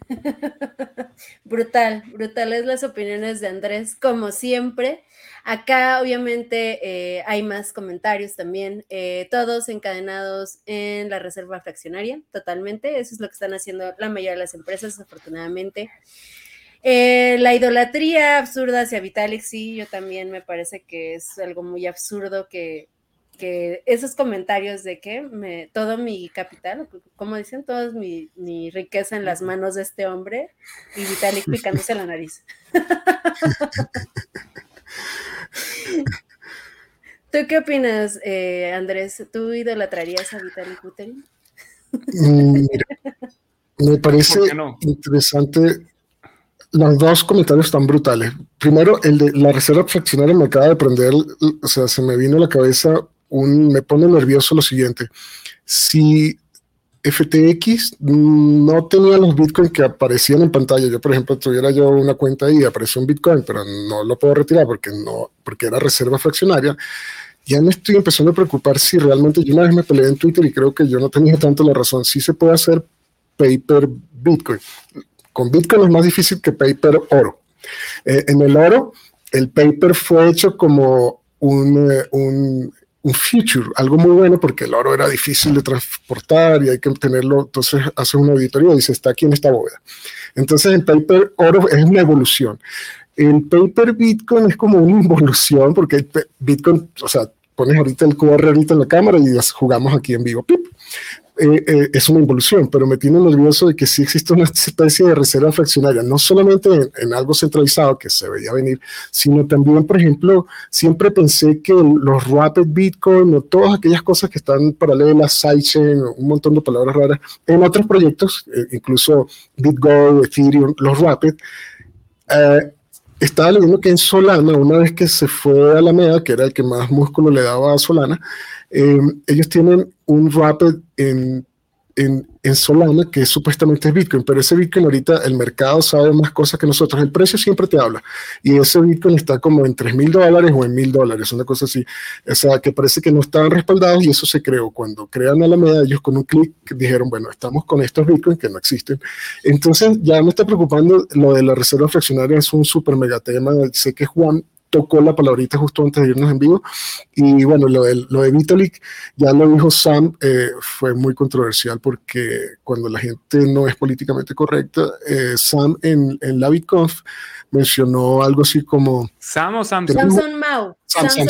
Speaker 2: brutal, brutales las opiniones de Andrés, como siempre. Acá obviamente eh, hay más comentarios también, eh, todos encadenados en la reserva fraccionaria, totalmente. Eso es lo que están haciendo la mayoría de las empresas, afortunadamente. Eh, la idolatría absurda hacia Vitalik, sí, yo también me parece que es algo muy absurdo que, que esos comentarios de que me, todo mi capital, como dicen, toda mi, mi, riqueza en las manos de este hombre y Vitalik picándose la nariz. ¿Tú qué opinas, eh, Andrés? ¿Tú idolatrarías a Vitaly Buterin?
Speaker 3: Mm, me parece interesante. Los dos comentarios están brutales. Primero, el de la reserva fraccionaria me acaba de prender, o sea, se me vino a la cabeza un, me pone nervioso lo siguiente. Si FTX no tenía los bitcoins que aparecían en pantalla. Yo, por ejemplo, tuviera yo una cuenta y apareció un bitcoin, pero no lo puedo retirar porque, no, porque era reserva fraccionaria. Ya me estoy empezando a preocupar si realmente yo una vez me peleé en Twitter y creo que yo no tenía tanto la razón. Sí se puede hacer paper bitcoin. Con bitcoin es más difícil que paper oro. Eh, en el oro, el paper fue hecho como un, eh, un un future, algo muy bueno porque el oro era difícil de transportar y hay que tenerlo, entonces hace una auditoría y dice, está aquí en esta bóveda. Entonces el paper oro es una evolución. El paper Bitcoin es como una involución porque Bitcoin, o sea, pones ahorita el QR ahorita en la cámara y jugamos aquí en vivo. ¡Pip! Eh, eh, es una involución, pero me tiene nervioso de que sí existe una especie de reserva fraccionaria, no solamente en, algo centralizado que se veía venir, sino también, por ejemplo, siempre pensé que los Rapid Bitcoin o todas aquellas cosas que están paralelas, sidechain, un montón de palabras raras, en otros proyectos, eh, incluso BitGo, Ethereum, los Rapid, estaba leyendo que en Solana, una vez que se fue a la MEA, que era el que más músculo le daba a Solana, ellos tienen un Rapid en, en, en, Solana, que supuestamente es Bitcoin, pero ese Bitcoin ahorita el mercado sabe más cosas que nosotros. El precio siempre te habla. Y ese Bitcoin está como en 3 mil dólares o en mil dólares, una cosa así. O sea, que parece que no estaban respaldados y eso se creó. Cuando crean a la media, ellos con un clic dijeron, bueno, estamos con estos Bitcoins que no existen. Entonces ya me está preocupando lo de la reserva fraccionaria, es un súper mega tema. Sé que Juan tocó la palabrita justo antes de irnos en vivo. Y bueno, lo de, lo de Vitalik, ya lo dijo Sam, eh, fue muy controversial porque cuando la gente no es políticamente correcta, eh, Sam en, en la BitConf mencionó algo así como...
Speaker 1: Sam o
Speaker 2: Samson Mao. Samsung,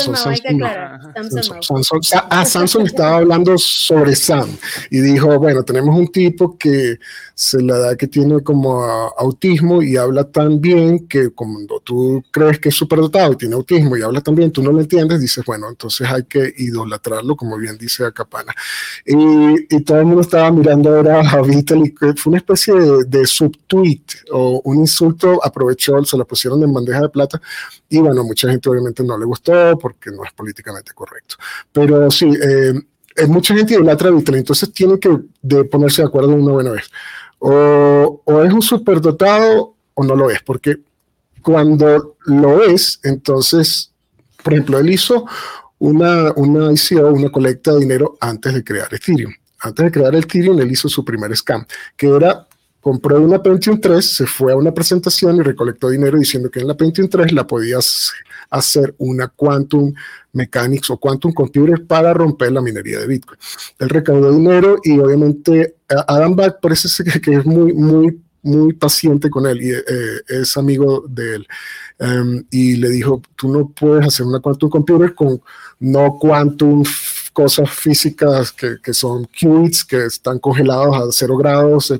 Speaker 2: Samsung,
Speaker 3: Ah, Samsung estaba hablando sobre Sam y dijo, bueno, tenemos un tipo que se la da que tiene como autismo y habla tan bien que cuando tú crees que es superdotado y tiene autismo y habla tan bien, tú no lo entiendes, dices, bueno, entonces hay que idolatrarlo, como bien dice Acapana. Y, y todo el mundo estaba mirando ahora a Vitaly, fue una especie de, de subtweet o un insulto, aprovechó, se la pusieron en bandeja de plata y bueno, mucha gente obviamente no le gustó porque no es políticamente correcto. Pero sí, eh, mucha gente idolatra a Vitaly, entonces tienen que de ponerse de acuerdo una buena vez. O, o es un superdotado o no lo es, porque cuando lo es, entonces, por ejemplo, él hizo una, una ICO, una colecta de dinero antes de crear Ethereum. Antes de crear Ethereum, él hizo su primer scam, que era compró una Pentium 3, se fue a una presentación y recolectó dinero diciendo que en la Pentium 3 la podías hacer una Quantum Mechanics o Quantum Computer para romper la minería de Bitcoin. Él recaudó dinero y obviamente Adam Back parece que, es muy, muy, muy paciente con él y eh, es amigo de él. Em, y le dijo, tú no puedes hacer una Quantum Computer con no Quantum cosas físicas que, que son qubits, que están congelados a cero grados.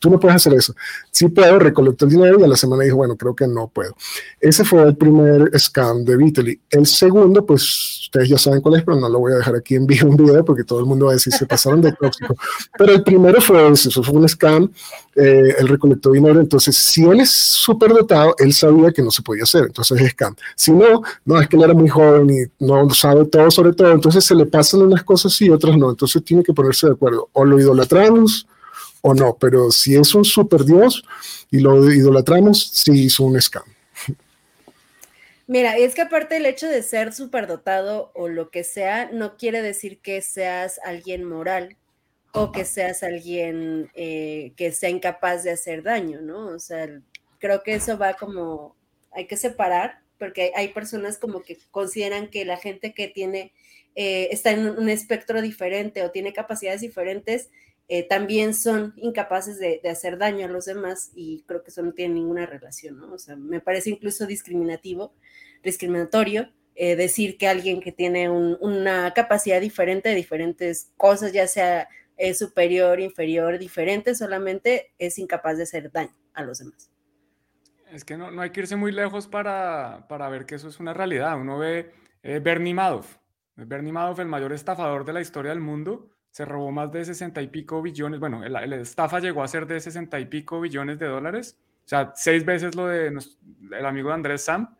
Speaker 3: Tú no puedes hacer eso. Sí puedo, recolectar el dinero y a la semana dijo, bueno, creo que no puedo. Ese fue el primer scam de Vitaly. El segundo, pues ustedes ya saben cuál es, pero no lo voy a dejar aquí en vivo un video porque todo el mundo va a decir se pasaron de tóxico. Pero el primero fue eso, fue un scam, eh, él recolectó dinero, entonces si él es súper dotado, él sabía que no se podía hacer, entonces es scam. Si no, no, es que él era muy joven y no sabe todo sobre todo, entonces se le pasan unas cosas y otras no, entonces tiene que ponerse de acuerdo, o lo idolatramos o no, pero si es un super dios y lo idolatramos, sí hizo un scam.
Speaker 2: Mira, es que aparte el hecho de ser superdotado o lo que sea, no quiere decir que seas alguien moral o que seas alguien eh, que sea incapaz de hacer daño, ¿no? O sea, creo que eso va como, hay que separar, porque hay personas como que consideran que la gente que tiene, eh, está en un espectro diferente o tiene capacidades diferentes, eh, también son incapaces de, hacer daño a los demás y creo que eso no tiene ninguna relación, ¿no? O sea, me parece incluso discriminativo, discriminatorio eh, decir que alguien que tiene una capacidad diferente de diferentes cosas, ya sea eh, superior, inferior, diferente, solamente es incapaz de hacer daño a los demás.
Speaker 1: Es que no, no hay que irse muy lejos para, para, ver que eso es una realidad. Uno ve Bernie Madoff. Bernie Madoff, el mayor estafador de la historia del mundo, se robó más de 60 y pico billones, bueno, la, estafa llegó a ser de 60 y pico billones de dólares, o sea, seis veces lo de el amigo de Andrés Sam,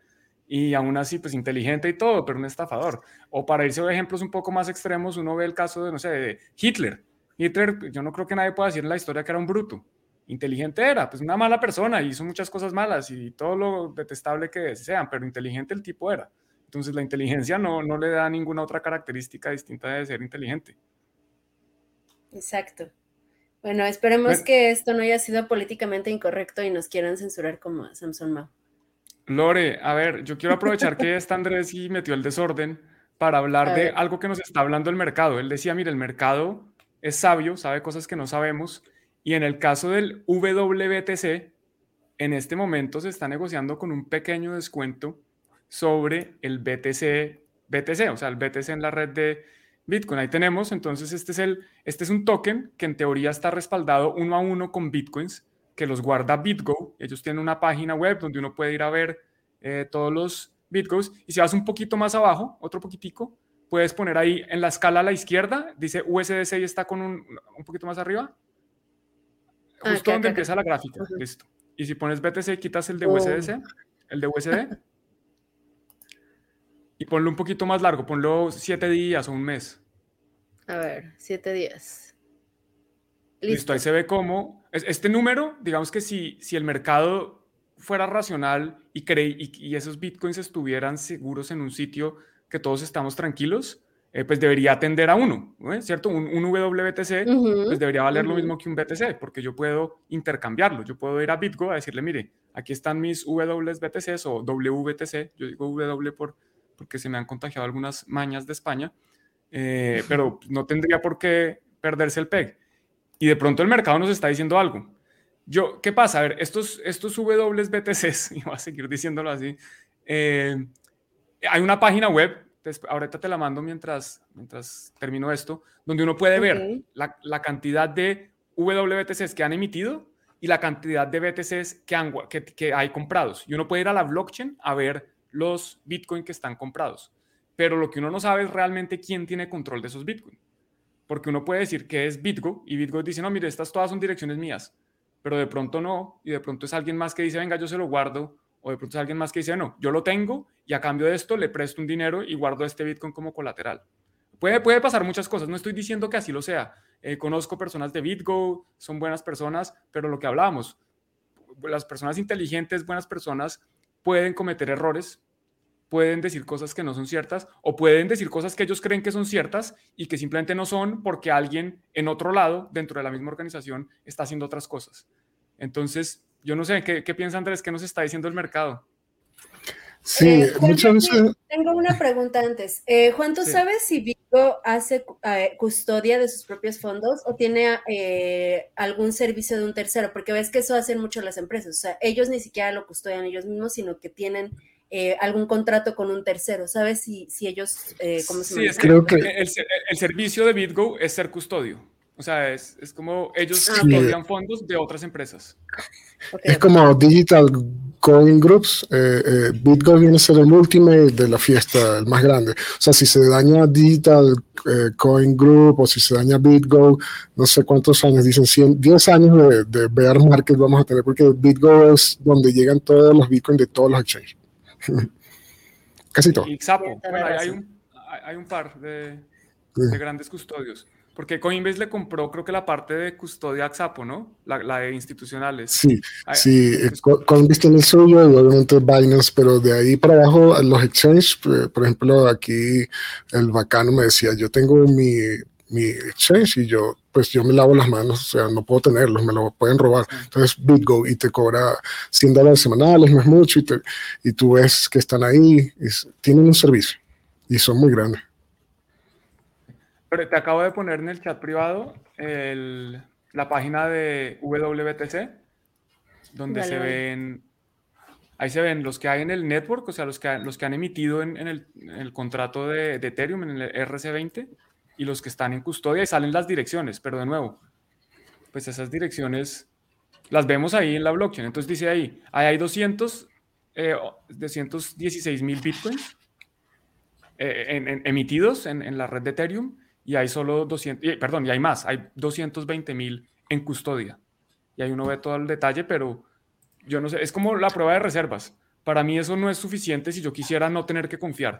Speaker 1: y aún así, pues inteligente y todo, pero un estafador. O para irse a ejemplos un poco más extremos, uno ve el caso de, no sé, de Hitler. Hitler, yo no creo que nadie pueda decir en la historia que era un bruto. Inteligente era, pues una mala persona, hizo muchas cosas malas y todo lo detestable que sean, pero inteligente el tipo era. Entonces la inteligencia no, no le da ninguna otra característica distinta de ser inteligente.
Speaker 2: Exacto. Bueno, esperemos que esto no haya sido políticamente incorrecto y nos quieran censurar como Samson Mao.
Speaker 1: Lore, a ver, yo quiero aprovechar que está Andrés y metió el desorden para hablar de algo que nos está hablando el mercado. Él decía, mire, el mercado es sabio, sabe cosas que no sabemos, y en el caso del WBTC, en este momento se está negociando con un pequeño descuento sobre el BTC, BTC, o sea, el BTC en la red de Bitcoin. Ahí tenemos, entonces este es, el, este es un token que en teoría está respaldado uno a uno con Bitcoins, que los guarda BitGo. Ellos tienen una página web donde uno puede ir a ver eh, todos los BitGos. Y si vas un poquito más abajo, otro poquitico, puedes poner ahí en la escala a la izquierda, dice USDC y está con un, un poquito más arriba. Ah, Justo donde empieza la gráfica. Listo. Y si pones BTC, quitas el de USDC, el de USD. Y ponlo un poquito más largo, ponlo siete días o un mes.
Speaker 2: A ver, siete días.
Speaker 1: Listo, ahí se ve cómo. Este número, digamos que si, si el mercado fuera racional y, y, esos bitcoins estuvieran seguros en un sitio que todos estamos tranquilos, eh, pues debería tender a uno, ¿cierto? Un, WBTC, pues debería valer lo mismo que un BTC, porque yo puedo intercambiarlo. Yo puedo ir a BitGo a decirle, mire, aquí están mis WBTCs o WBTC, yo digo W por porque se me han contagiado algunas mañas de España, eh, pero no tendría por qué perderse el PEG. Y de pronto el mercado nos está diciendo algo. Yo, ¿qué pasa? A ver, estos, estos WBTCs, y voy a seguir diciéndolo así, eh, hay una página web, ahorita te la mando mientras, mientras termino esto, donde uno puede ver la, la, cantidad de WBTCs que han emitido y la cantidad de BTCs que, han, que, que hay comprados. Y uno puede ir a la blockchain a ver los Bitcoin que están comprados. Pero lo que uno no sabe es realmente quién tiene control de esos Bitcoin. Porque uno puede decir que es Bitgo y Bitgo dice, no, mire, estas todas son direcciones mías. Pero de pronto no, y de pronto es alguien más que dice, venga, yo se lo guardo. O de pronto es alguien más que dice, no, yo lo tengo y a cambio de esto le presto un dinero y guardo este Bitcoin como colateral. Puede, puede pasar muchas cosas, no estoy diciendo que así lo sea. Eh, conozco personas de BitGo, son buenas personas, pero lo que hablábamos, las personas inteligentes, buenas personas, pueden cometer errores, pueden decir cosas que no son ciertas o pueden decir cosas que ellos creen que son ciertas y que simplemente no son porque alguien en otro lado, dentro de la misma organización, está haciendo otras cosas. Entonces, yo no sé, ¿qué, qué piensa Andrés? ¿Qué nos está diciendo el mercado?
Speaker 2: Sí, eh, muchas veces... Tengo una pregunta antes. Eh, Juan, ¿tú sabes si Vigo hace eh, custodia de sus propios fondos o tiene algún servicio de un tercero? Porque ves que eso hacen mucho las empresas. O sea, ellos ni siquiera lo custodian ellos mismos, sino que tienen eh, algún contrato con un tercero. ¿Sabes si, si ellos, eh, cómo se
Speaker 1: Sí, es creo que el, el, servicio de BitGo es ser custodio. O sea, es, es como ellos ah, custodian fondos de otras empresas.
Speaker 3: Es como Digital Coin Groups. Eh, BitGo viene a ser el último de la fiesta, el más grande. O sea, si se daña Digital Coin Group o si se daña BitGo, no sé cuántos años, dicen 100, 10 años de, de bear market vamos a tener, porque BitGo es donde llegan todos los Bitcoin de todos los exchanges. Casi todo.
Speaker 1: Y Xapo, hay, un, hay, un, par de, de, grandes custodios. Porque Coinbase le compró, creo que la parte de custodia a Xapo, ¿no? La, la de institucionales.
Speaker 3: Sí, sí. Eh, Coinbase tiene el suyo y obviamente Binance, pero de ahí para abajo, los exchanges, por ejemplo, aquí el bacano me decía, yo tengo mi mi exchange y yo, pues yo me lavo las manos, o sea, no puedo tenerlos, me lo pueden robar. Entonces BitGo y te cobra 100 dólares semanales, no es mucho, y, y tú ves que están ahí, y tienen un servicio y son muy grandes.
Speaker 1: Pero te acabo de poner en el chat privado el, la página de WBTC, donde se ven, ahí se ven los que hay en el network, o sea, los que, los que han emitido en, el, en el, contrato de, de Ethereum, en el RC20 y los que están en custodia y salen las direcciones, pero de nuevo, pues esas direcciones las vemos ahí en la blockchain. Entonces dice ahí, ahí hay 200, eh, 216 mil bitcoins eh, emitidos en, la red de Ethereum y hay solo 200, perdón, y hay más, hay 220 mil en custodia. Y ahí uno ve todo el detalle, pero yo no sé, es como la prueba de reservas. Para mí eso no es suficiente si yo quisiera no tener que confiar.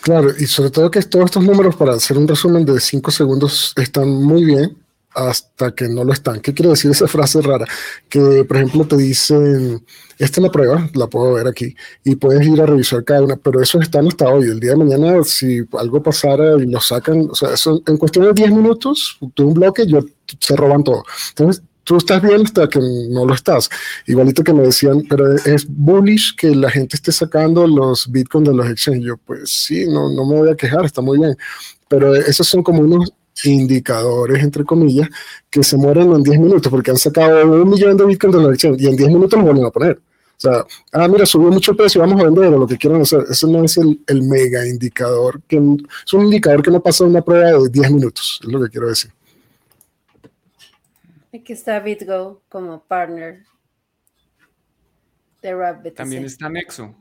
Speaker 3: Claro, y sobre todo que todos estos números, para hacer un resumen de cinco segundos, están muy bien hasta que no lo están. ¿Qué quiere decir esa frase rara? Que, por ejemplo, te dicen, esta es la prueba, la puedo ver aquí, y puedes ir a revisar cada una, pero eso está hasta hoy. El día de mañana, si algo pasara y lo sacan, o sea, eso en cuestión de 10 minutos, tú un bloque, yo, se roban todo. Entonces, tú estás bien hasta que no lo estás. Igualito que me decían, pero es bullish que la gente esté sacando los bitcoins de los exchanges. Yo, pues sí, no, no me voy a quejar, está muy bien. Pero esos son como unos indicadores, entre comillas, que se mueren en 10 minutos porque han sacado un millón de bitcoins de los exchanges y en 10 minutos los vuelven a poner. O sea, ah, mira, subió mucho el precio, vamos a vender lo que quieran hacer. Ese no es el, mega indicador, es un indicador que no pasa una prueba de 10 minutos, es lo que quiero decir.
Speaker 2: Aquí está BitGo como partner
Speaker 1: de RapBTC. También está Nexo.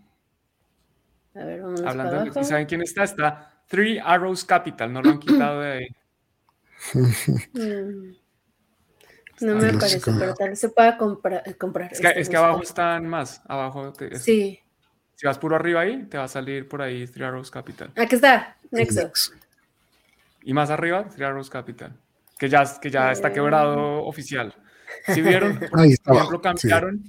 Speaker 1: A ver, vamos Hablando de ¿saben quién está? Está Three Arrows Capital, no lo han quitado de ahí.
Speaker 2: Mm. No me parece, pero tal vez se pueda comprar.
Speaker 1: Es que, es que abajo están más. Abajo.
Speaker 2: sí.
Speaker 1: Si vas puro arriba ahí, te va a salir por ahí Three Arrows Capital.
Speaker 2: Aquí está, Nexo.
Speaker 1: Y más arriba, Three Arrows Capital que ya, que ya está quebrado oficial. Si vieron, por ejemplo, cambiaron,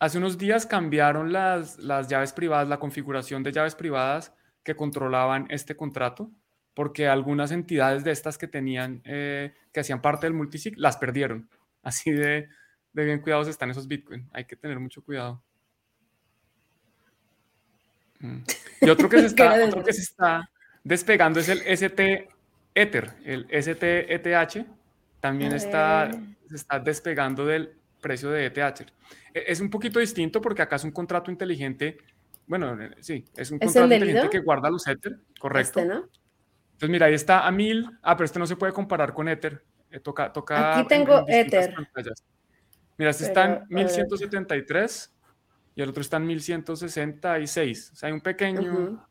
Speaker 1: hace unos días cambiaron las, las llaves privadas, la configuración de llaves privadas que controlaban este contrato, porque algunas entidades de estas que tenían, eh, que hacían parte del multisig, las perdieron. Así de, de bien cuidados están esos Bitcoin. Hay que tener mucho cuidado. Mm. Y otro que se está, otro que se está despegando es el ST Ether, el STETH, también está, se está despegando del precio de ETH. E, es un poquito distinto porque acá es un contrato inteligente bueno, eh, sí, es un contrato inteligente que guarda los Ether, correcto. Este, ¿no? Entonces, mira, ahí está a 1000. Ah, pero este no se puede comparar con Ether. Eh, toca, toca
Speaker 2: Aquí tengo Ether.
Speaker 1: Mira, este está en 1173 y el otro está en 1166. O sea, hay un pequeño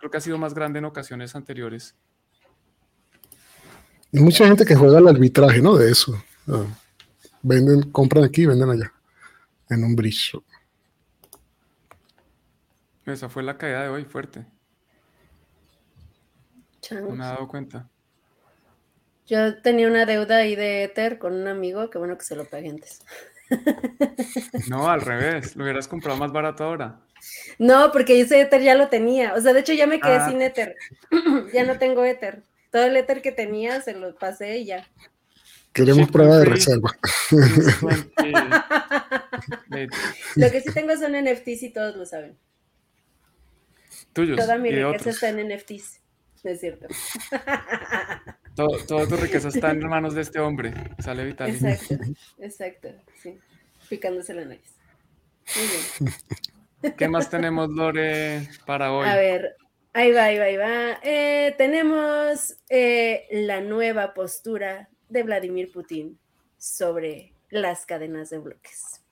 Speaker 1: Creo que ha sido más grande en ocasiones anteriores.
Speaker 3: Hay mucha gente que juega al arbitraje, ¿no? De eso. Venden, compran aquí y venden allá. En un bridge.
Speaker 1: Esa fue la caída de hoy, fuerte. No me he dado cuenta.
Speaker 2: Yo tenía una deuda ahí de Ether con un amigo, que bueno que se lo pagué antes.
Speaker 1: No, al revés, lo hubieras comprado más barato ahora.
Speaker 2: No, porque ese Ether ya lo tenía. O sea, de hecho ya me quedé ah. sin Ether. ya no tengo Ether. Todo el Ether que tenía se lo pasé y ya.
Speaker 3: Queremos prueba de reserva.
Speaker 2: lo que sí tengo son NFTs y todos lo saben.
Speaker 1: Tuyos.
Speaker 2: Toda mi riqueza está en NFTs. es cierto.
Speaker 1: toda tu riqueza está en manos de este hombre. Sale vital.
Speaker 2: Exacto, exacto. Sí. Picándose la nariz. Muy bien.
Speaker 1: ¿Qué más tenemos, Lore, para hoy?
Speaker 2: A ver, ahí va, ahí va, ahí va. Eh, tenemos eh, la nueva postura de Vladimir Putin sobre las cadenas de bloques.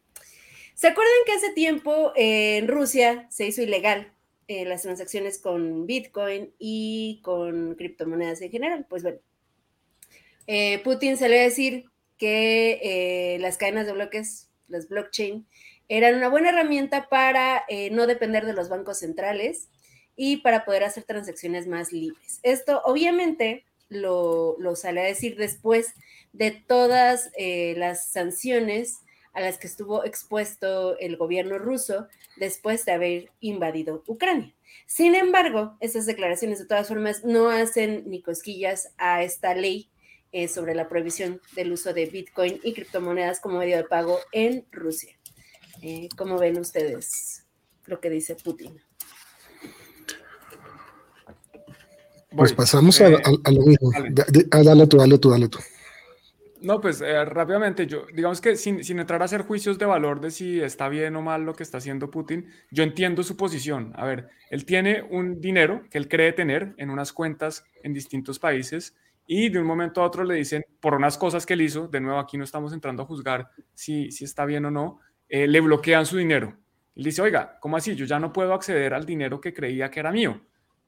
Speaker 2: ¿Se acuerdan que hace tiempo eh, en Rusia se hizo ilegal las transacciones con Bitcoin y con criptomonedas en general? Pues bueno, Putin va a decir que las cadenas de bloques, las blockchain, eran una buena herramienta para eh, no depender de los bancos centrales y para poder hacer transacciones más libres. Esto obviamente lo, sale a decir después de todas eh, las sanciones a las que estuvo expuesto el gobierno ruso después de haber invadido Ucrania. Sin embargo, esas declaraciones de todas formas no hacen ni cosquillas a esta ley eh, sobre la prohibición del uso de Bitcoin y criptomonedas como medio de pago en Rusia. Eh, ¿Cómo ven ustedes lo que dice Putin?
Speaker 3: Pues pasamos a, eh, lo mismo. Ah, dale. tú, dale tú, dale tú.
Speaker 1: No, pues eh, rápidamente, yo, digamos que sin, sin, entrar a hacer juicios de valor de si está bien o mal lo que está haciendo Putin, yo entiendo su posición. A ver, él tiene un dinero que él cree tener en unas cuentas en distintos países y de un momento a otro le dicen, por unas cosas que él hizo, de nuevo aquí no estamos entrando a juzgar si, si está bien o no, eh, le bloquean su dinero. Él dice, oiga, ¿cómo así? Yo ya no puedo acceder al dinero que creía que era mío.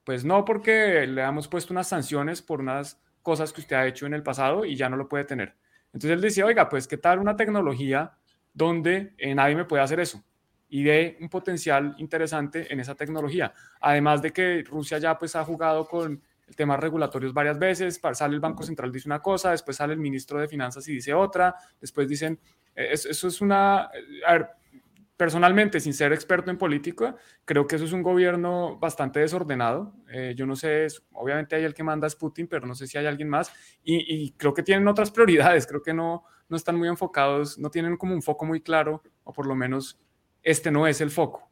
Speaker 1: Pues no, porque le hemos puesto unas sanciones por unas cosas que usted ha hecho en el pasado y ya no lo puede tener. Entonces él decía, oiga, pues qué tal una tecnología donde eh, nadie me puede hacer eso y ve un potencial interesante en esa tecnología. Además de que Rusia ya pues ha jugado con el tema regulatorios varias veces, sale el Banco Central dice una cosa, después sale el ministro de Finanzas y dice otra, después dicen, eh, eso es una, eh, a ver, personalmente, sin ser experto en política, creo que eso es un gobierno bastante desordenado. Eh, yo no sé, obviamente hay el que manda es Putin, pero no sé si hay alguien más. Y, creo que tienen otras prioridades, creo que no, no están muy enfocados, no tienen como un foco muy claro, o por lo menos este no es el foco.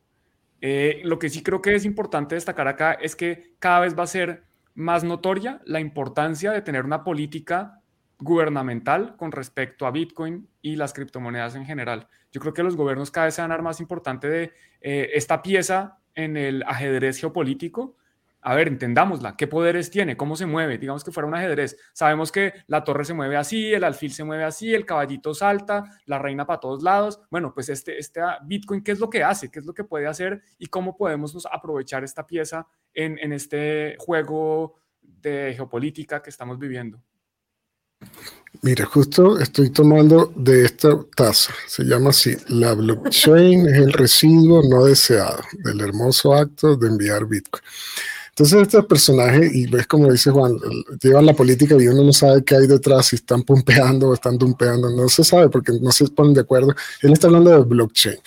Speaker 1: lo que sí creo que es importante destacar acá es que cada vez va a ser más notoria la importancia de tener una política gubernamental con respecto a Bitcoin y las criptomonedas en general. Yo creo que los gobiernos cada vez se van a dar más importante de eh, esta pieza en el ajedrez geopolítico. A ver, entendámosla. ¿Qué poderes tiene? ¿Cómo se mueve? Digamos que fuera un ajedrez. Sabemos que la torre se mueve así, el alfil se mueve así, el caballito salta, la reina para todos lados. Bueno, pues este, este Bitcoin, ¿qué es lo que hace? ¿Qué es lo que puede hacer? ¿Y cómo podemos aprovechar esta pieza en, en este juego de geopolítica que estamos viviendo?
Speaker 3: Mira, justo estoy tomando de esta taza, se llama así, la blockchain es el residuo no deseado del hermoso acto de enviar Bitcoin. Entonces este personaje, y ves como dice Juan, llevan la política y uno no sabe qué hay detrás, si están pumpeando o están dumpeando, no se sabe porque no se ponen de acuerdo. Él está hablando de blockchain.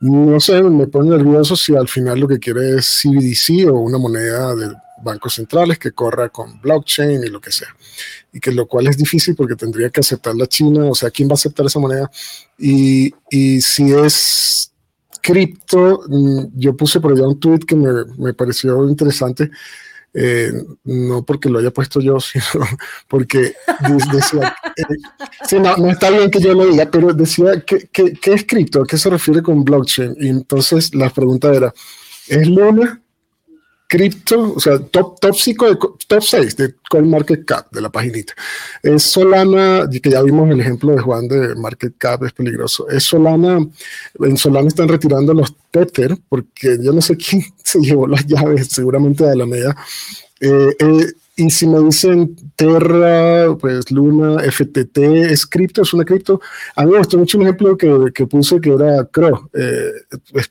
Speaker 3: No sé, me pone nervioso si al final lo que quiere es CBDC o una moneda de bancos centrales que corra con blockchain y lo que sea. Y que lo cual es difícil porque tendría que aceptar la China, o sea, ¿quién va a aceptar esa moneda? Y, y si es cripto, mm, yo puse por allá un tweet que me, me pareció interesante. Eh, no porque lo haya puesto yo, sino porque decía, eh, no, está bien que yo lo diga, pero decía, ¿qué, qué, qué es cripto? ¿A qué se refiere con blockchain? Y entonces la pregunta era, es Luna, cripto, o sea, top, top 5, de, top 6 de CoinMarketCap, de la paginita. Es Solana, que ya vimos el ejemplo de Juan de Market Cap, es peligroso. Es Solana, en Solana están retirando los Tether, porque yo no sé quién se llevó las llaves, seguramente de la media. Eh, eh, y si me dicen Terra, pues Luna, FTT, es cripto, es una cripto. A mí me gustó mucho un ejemplo que, que puse que era Crow. Eh,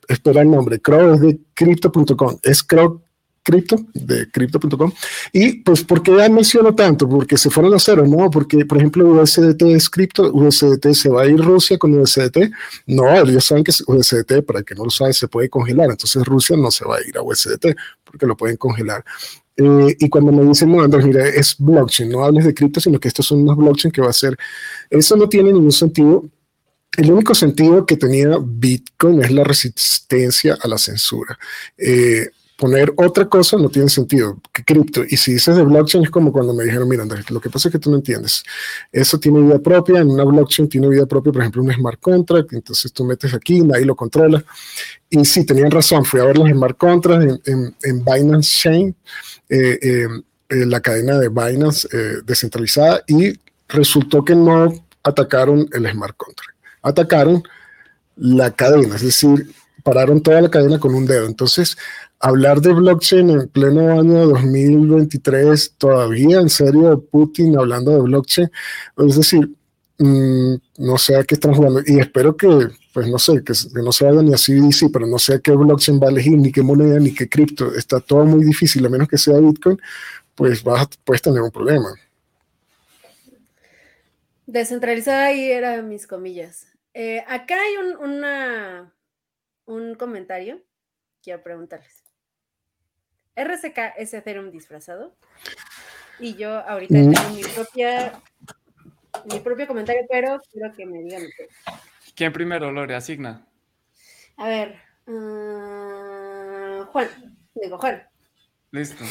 Speaker 3: espera el nombre. Crow es de crypto.com. Es Crow cripto, de crypto.com. Y pues, ¿por qué menciono tanto? Porque se fueron a cero, ¿no? Porque, por ejemplo, USDT es cripto, USDT se va a ir Rusia con USDT. No, ellos saben que USDT, para que no lo sabe, se puede congelar. Entonces Rusia no se va a ir a USDT porque lo pueden congelar. Eh, y cuando me dicen, no, Andrés, mira, es blockchain, no hables de cripto, sino que estos son unos blockchain que va a ser, eso no tiene ningún sentido. El único sentido que tenía Bitcoin es la resistencia a la censura. Eh, poner otra cosa no tiene sentido que cripto. Y si dices de blockchain es como cuando me dijeron, mira, Andrés, lo que pasa es que tú no entiendes. Eso tiene vida propia, en una blockchain tiene vida propia, por ejemplo, un smart contract, entonces tú metes aquí, nadie lo controla. Y sí, tenían razón, fui a ver los smart contracts en, en, Binance Chain, eh, eh, eh, la cadena de Binance descentralizada, y resultó que no atacaron el smart contract, atacaron la cadena, es decir, pararon toda la cadena con un dedo. Entonces, hablar de blockchain en pleno año 2023, todavía en serio, Putin hablando de blockchain, es decir, mm, no sé a qué están jugando y espero que, pues no sé, que, no se haga ni así, sí, pero no sé a qué blockchain va a elegir, ni qué moneda, ni qué cripto, está todo muy difícil, a menos que sea Bitcoin, pues vas, puedes tener un problema.
Speaker 2: Descentralizada ahí era mis comillas. Eh, acá hay un, una, un comentario, quiero preguntarles. RCK es Ethereum disfrazado. Y yo ahorita mm. tengo mi propia mi propio comentario, pero quiero que me digan
Speaker 1: ¿Quién primero, Lore? Asigna.
Speaker 2: A ver, uh, Juan, digo Juan.
Speaker 1: Listo.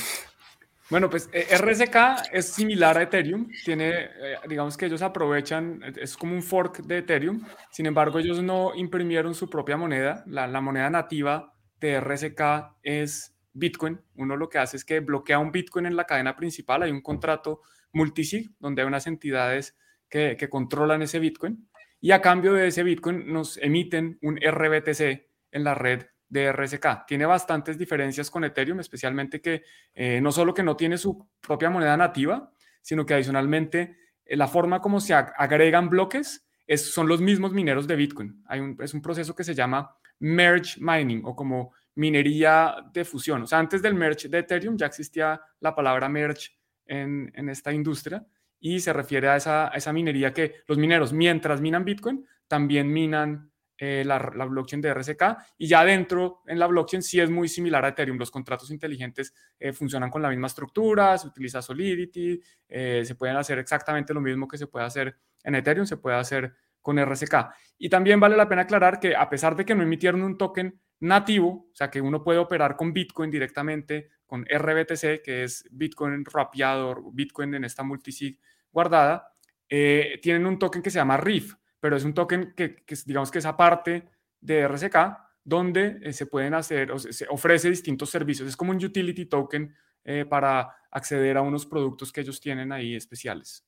Speaker 1: Bueno, pues eh, RSK es similar a Ethereum, tiene, eh, digamos que ellos aprovechan, es como un fork de Ethereum, sin embargo ellos no imprimieron su propia moneda, la, la moneda nativa de RSK es Bitcoin, uno lo que hace es que bloquea un Bitcoin en la cadena principal, hay un contrato multisig donde hay unas entidades que, controlan ese Bitcoin y a cambio de ese Bitcoin nos emiten un RBTC en la red de RSK. Tiene bastantes diferencias con Ethereum, especialmente que eh, no solo que no tiene su propia moneda nativa, sino que adicionalmente eh, la forma como se agregan bloques es, son los mismos mineros de Bitcoin. Es un proceso que se llama merge mining o como minería de fusión. O sea, antes del merge de Ethereum ya existía la palabra merge en, esta industria y se refiere a esa, minería que los mineros, mientras minan Bitcoin, también minan eh, la, blockchain de RSK y ya dentro en la blockchain sí es muy similar a Ethereum. Los contratos inteligentes eh, funcionan con la misma estructura, se utiliza Solidity, eh, se pueden hacer exactamente lo mismo que se puede hacer en Ethereum, se puede hacer con RSK. Y también vale la pena aclarar que a pesar de que no emitieron un token nativo, o sea que uno puede operar con Bitcoin directamente, con RBTC, que es Bitcoin rapeado, Bitcoin en esta multisig guardada, eh, tienen un token que se llama RIF, pero es un token que, digamos que es aparte de RSK, donde eh, se pueden hacer, o se ofrece distintos servicios. Es como un utility token eh, para acceder a unos productos que ellos tienen ahí especiales.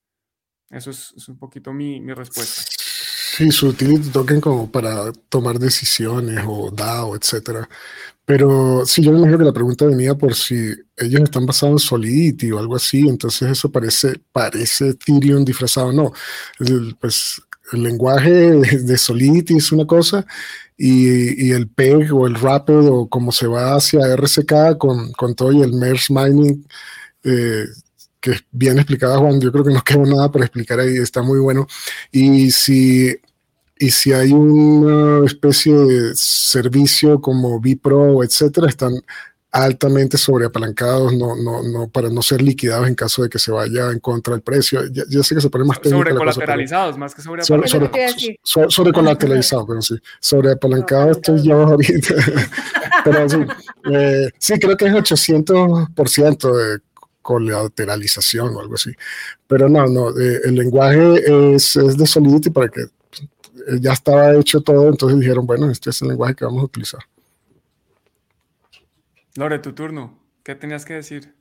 Speaker 1: Eso es, un poquito mi respuesta.
Speaker 3: Sí, su utility token como para tomar decisiones o DAO, etcétera. Pero sí, yo me imagino que la pregunta venía por si ellos están basados en Solidity o algo así, entonces eso parece, parece Ethereum disfrazado. No, el, pues el lenguaje de Solidity es una cosa y, y, el PEG o el Rapid o como se va hacia RCK con, con todo y el Merge Mining eh, que bien explicada Juan, yo creo que no queda nada para explicar ahí, está muy bueno. Y si, y si hay una especie de servicio como Bipro, etcétera, están altamente sobreapalancados, no, no, no, para no ser liquidados en caso de que se vaya en contra del precio. Ya, sé que se pone más
Speaker 1: técnico. Sobrecolateralizados, más que sobreapalancado.
Speaker 3: Sobre, pero sí. Sobreapalancado estoy yo ahorita. pero sí, eh, sí, creo que es 800% de colateralización o algo así. Pero no, no, eh, el lenguaje es, es, de Solidity para que ya estaba hecho todo, entonces dijeron, bueno, este es el lenguaje que vamos a utilizar.
Speaker 1: Lore, tu turno. ¿Qué tenías que decir?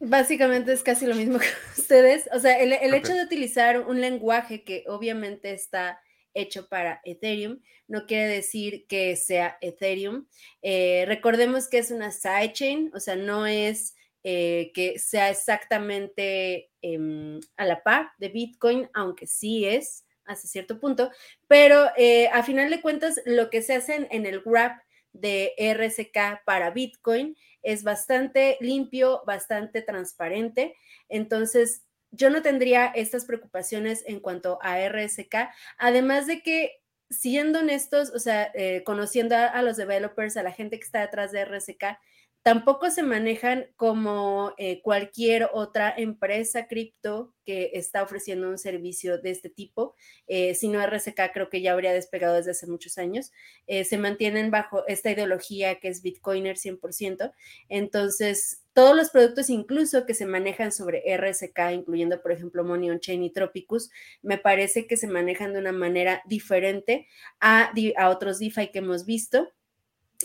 Speaker 2: Básicamente es casi lo mismo que ustedes. O sea, el, hecho de utilizar un lenguaje que obviamente está hecho para Ethereum, no quiere decir que sea Ethereum. Eh, recordemos que es una sidechain, o sea, no es eh, que sea exactamente em, a la par de Bitcoin, aunque sí es hasta cierto punto, pero eh, a final de cuentas lo que se hace en el wrap de RSK para Bitcoin es bastante limpio, bastante transparente. Entonces, yo no tendría estas preocupaciones en cuanto a RSK, además de que, siendo honestos, o sea, eh, conociendo a, los developers, a la gente que está detrás de RSK, tampoco se manejan como eh, cualquier otra empresa cripto que está ofreciendo un servicio de este tipo, eh, si no RSK creo que ya habría despegado desde hace muchos años, eh, se mantienen bajo esta ideología que es Bitcoiner 100%, entonces todos los productos incluso que se manejan sobre RSK, incluyendo por ejemplo Money on Chain y Tropicus, me parece que se manejan de una manera diferente a, otros DeFi que hemos visto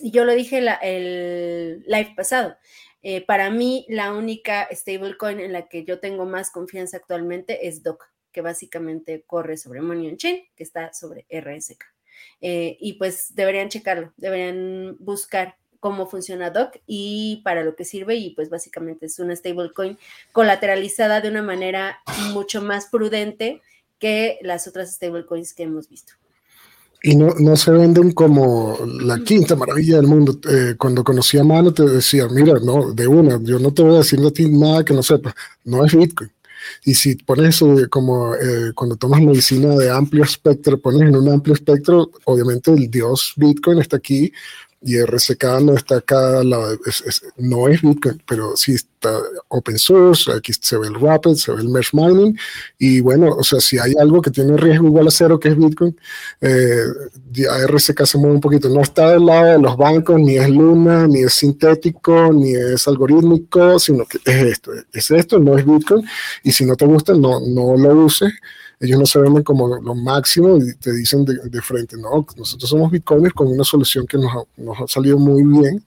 Speaker 2: yo lo dije el live pasado. Eh, para mí, la única stablecoin en la que yo tengo más confianza actualmente es DOC, que básicamente corre sobre Money on Chain, que está sobre RSK. Eh, y pues deberían checarlo, deberían buscar cómo funciona DOC y para lo que sirve. Y pues básicamente es una stablecoin colateralizada de una manera mucho más prudente que las otras stablecoins que hemos visto
Speaker 3: y no, no, se venden como la quinta maravilla del mundo. Eh, cuando conocí a Mano te decía, mira, no, de una, yo no te voy a decir a ti nada que no sepas, no es Bitcoin. Y si pones eso como eh, cuando tomas medicina de amplio espectro, pones en un amplio espectro, obviamente el dios Bitcoin está aquí, y RSK no está acá, no es Bitcoin, pero sí está open source, aquí se ve el Rapid, se ve el Mesh Mining, y bueno, o sea, si hay algo que tiene riesgo igual a cero, que es Bitcoin, eh, RSK se mueve un poquito, no está del lado de los bancos, ni es Luna, ni es sintético, ni es algorítmico, sino que es esto, es esto, no es Bitcoin, y si no te gusta, no, no lo uses, ellos no se ven como lo máximo y te dicen de, frente, no, nosotros somos bitcoiners con una solución que nos ha, nos ha salido muy bien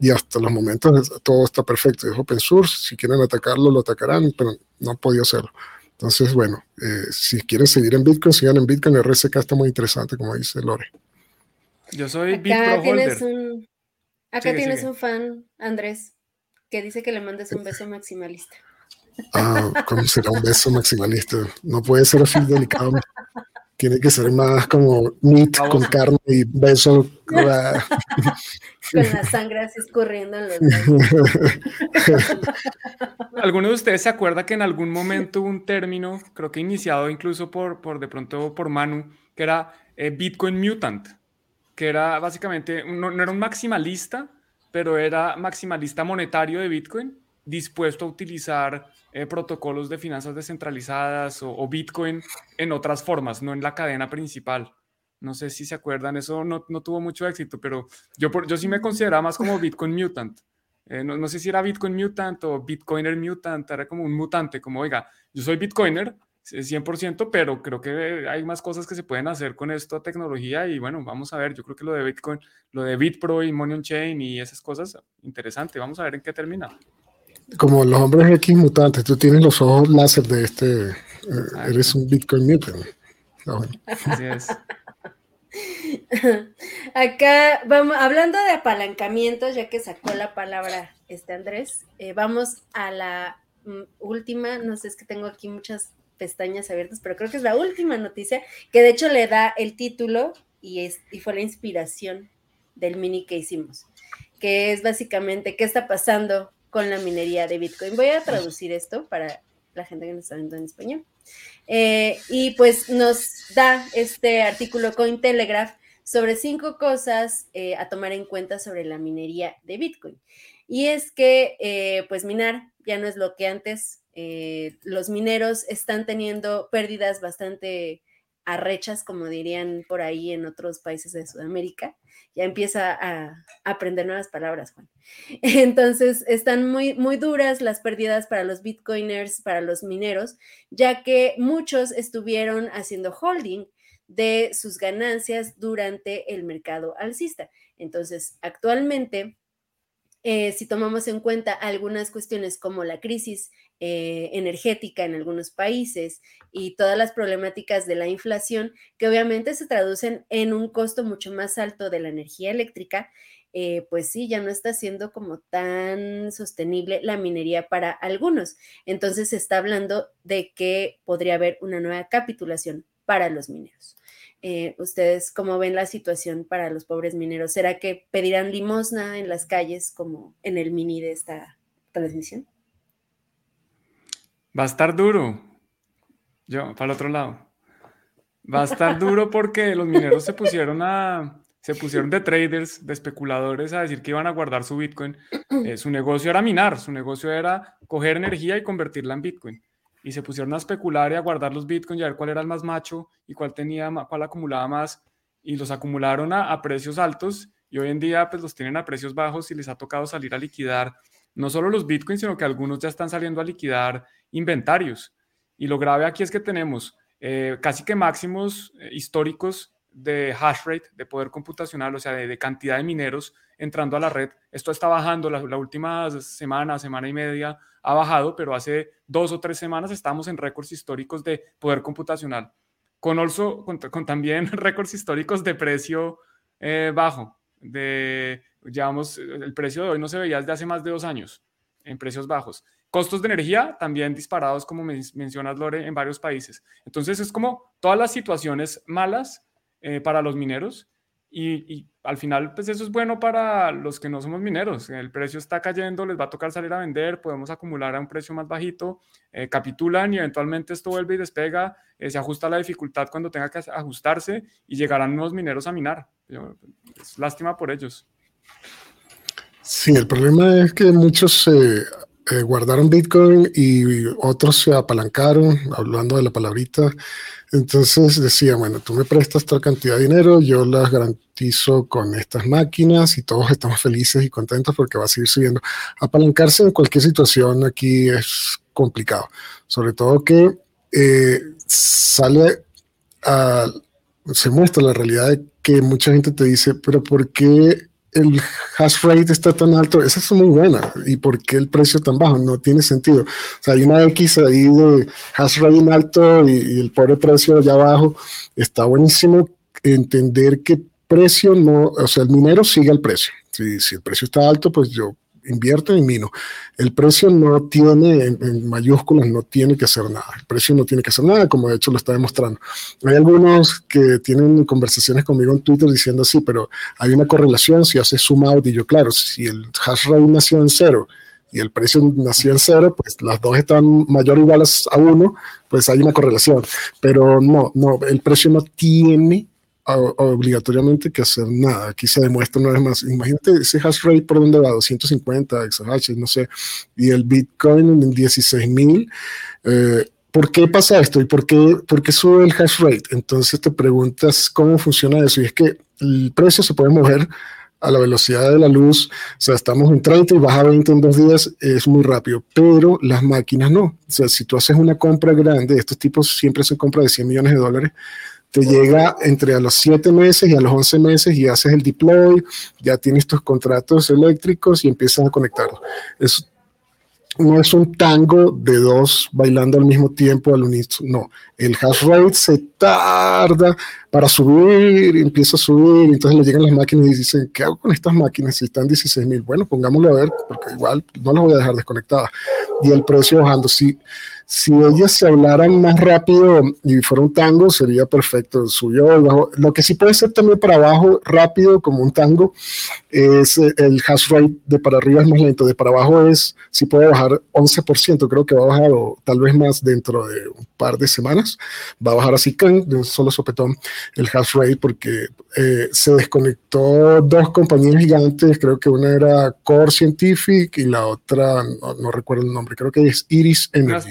Speaker 3: y hasta los momentos todo está perfecto. Es open source, si quieren atacarlo, lo atacarán, pero no han podido hacerlo. Entonces, bueno, eh, si quieren seguir en Bitcoin, sigan en Bitcoin. El RSK está muy interesante, como dice Lore.
Speaker 1: Yo soy acá tienes
Speaker 2: un, Acá tienes un fan, Andrés, que dice que le mandes un beso maximalista.
Speaker 3: Ah, ¿cómo será un beso maximalista? No puede ser así delicado. Tiene que ser más como meat con carne y beso.
Speaker 2: con la sangre así escurriendo en los
Speaker 1: ¿Alguno de ustedes se acuerda que en algún momento hubo un término, creo que iniciado incluso por, por de pronto por Manu, que era eh, Bitcoin Mutant? Que era básicamente, no era un maximalista, pero era maximalista monetario de Bitcoin, dispuesto a utilizar eh, protocolos de finanzas descentralizadas o, Bitcoin en otras formas, no en la cadena principal. No sé si se acuerdan, eso no, no tuvo mucho éxito, pero yo, yo sí me consideraba más como Bitcoin Mutant. Eh, no, no, sé si era Bitcoin Mutant o Bitcoiner Mutant, era como un mutante, como, oiga, yo soy Bitcoiner 100%, pero creo que hay más cosas que se pueden hacer con esta tecnología y bueno, vamos a ver, yo creo que lo de Bitcoin, lo de BitPro y Money Chain y esas cosas, interesante, vamos a ver en qué termina
Speaker 3: como los hombres X mutantes, tú tienes los ojos láser de este, eh, eres un Bitcoin mutant. Así es.
Speaker 2: Acá vamos, hablando de apalancamientos, ya que sacó la palabra este Andrés, eh, vamos a la mm, última, no sé, es que tengo aquí muchas pestañas abiertas, pero creo que es la última noticia, que de hecho le da el título y, es, y fue la inspiración del mini que hicimos, que es básicamente qué está pasando con la minería de Bitcoin. Voy a traducir esto para la gente que nos está viendo en español. Eh, y pues nos da este artículo Cointelegraph sobre cinco cosas eh, a tomar en cuenta sobre la minería de Bitcoin. Y es que, eh, pues, minar ya no es lo que antes. los mineros están teniendo pérdidas bastante arrechas, como dirían por ahí en otros países de Sudamérica. Ya empieza a, aprender nuevas palabras, Juan. Entonces, están muy, muy duras las pérdidas para los bitcoiners, para los mineros, ya que muchos estuvieron haciendo holding de sus ganancias durante el mercado alcista. Entonces, actualmente eh, si tomamos en cuenta algunas cuestiones como la crisis eh, energética en algunos países y todas las problemáticas de la inflación, que obviamente se traducen en un costo mucho más alto de la energía eléctrica, eh, pues sí, ya no está siendo como tan sostenible la minería para algunos. Entonces se está hablando de que podría haber una nueva capitulación para los mineros. Eh, ¿Ustedes cómo ven la situación para los pobres mineros? ¿Será que pedirán limosna en las calles como en el mini de esta transmisión?
Speaker 1: Va a estar duro. Yo, para el otro lado. Va a estar duro porque los mineros se pusieron a, se pusieron de traders, de especuladores a decir que iban a guardar su Bitcoin. Eh, su negocio era minar, su negocio era coger energía y convertirla en Bitcoin y se pusieron a especular y a guardar los bitcoins y a ver cuál era el más macho y cuál tenía cuál acumulaba más y los acumularon a, precios altos y hoy en día pues los tienen a precios bajos y les ha tocado salir a liquidar no solo los bitcoins sino que algunos ya están saliendo a liquidar inventarios. Y lo grave aquí es que tenemos eh, casi que máximos eh, históricos de hash rate, de poder computacional, o sea, de, cantidad de mineros entrando a la red. Esto está bajando, la, la, última semana, semana y media ha bajado, pero hace dos o tres semanas estamos en récords históricos de poder computacional, con, also, con, también récords históricos de precio eh, bajo. De, llevamos, el precio de hoy no se veía desde hace más de dos años en precios bajos. Costos de energía también disparados, como mencionas, Lore, en varios países. Entonces es como todas las situaciones malas eh, para los mineros y, al final pues eso es bueno para los que no somos mineros. El precio está cayendo, les va a tocar salir a vender, podemos acumular a un precio más bajito, eh, capitulan y eventualmente esto vuelve y despega, eh, se ajusta la dificultad cuando tenga que ajustarse y llegarán nuevos mineros a minar. Es lástima por ellos.
Speaker 3: Sí, el problema es que muchos guardaron Bitcoin y otros se apalancaron, hablando de la palabrita, entonces decía, bueno, tú me prestas tal cantidad de dinero, yo las garantizo con estas máquinas y todos estamos felices y contentos porque va a seguir subiendo. Apalancarse en cualquier situación aquí es complicado, sobre todo que eh, sale a, se muestra la realidad de que mucha gente te dice, pero ¿por qué el hash rate está tan alto, esa es muy buena. ¿Y por qué el precio tan bajo? No tiene sentido. O sea, hay una X ahí de hash rate alto y, el pobre precio allá abajo. Está buenísimo entender que precio no, o sea, el minero sigue el precio. Si, si el precio está alto, pues yo invierto en Mino. El precio no tiene, en, mayúsculas, no tiene que hacer nada. El precio no tiene que hacer nada, como de hecho lo está demostrando. Hay algunos que tienen conversaciones conmigo en Twitter diciendo sí, pero hay una correlación si haces zoom out y yo, claro, si el hash rate nació en cero y el precio nació en cero, pues las dos están mayor o iguales a uno, pues hay una correlación. Pero no, no, el precio no tiene obligatoriamente que hacer nada. Aquí se demuestra una vez más. Imagínate ese hash rate por donde va, 250 exahash, no sé, y el Bitcoin en 16 mil. Eh, ¿Por qué pasa esto y por qué, por qué sube el hash rate? Entonces te preguntas cómo funciona eso. Y es que el precio se puede mover a la velocidad de la luz, o sea, estamos en 30 y baja a 20 en dos días, es muy rápido, pero las máquinas no. O sea, si tú haces una compra grande, estos tipos siempre hacen compra de 100 millones de dólares, te llega entre a los 7 meses y a los 11 meses y haces el deploy, ya tienes tus contratos eléctricos y empiezas a conectarlos. Es, no es un tango de dos bailando al mismo tiempo al unísono, no. El hash rate se tarda para subir, empieza a subir, entonces le llegan las máquinas y dicen, ¿qué hago con estas máquinas si están 16 mil? Bueno, pongámoslo a ver, porque igual no las voy a dejar desconectadas. Y el precio bajando, sí si ellas se hablaran más rápido y fuera un tango, sería perfecto. Bajo. Lo que sí puede ser también para abajo rápido, como un tango, es el hash rate de para arriba es más lento, de para abajo es, si puede bajar 11%, creo que va a bajar o tal vez más dentro de un par de semanas. Va a bajar así, de un solo sopetón, el hash rate, porque eh, se desconectó dos compañías gigantes, creo que una era Core Scientific y la otra, no, recuerdo el nombre, creo que es Iris Energy.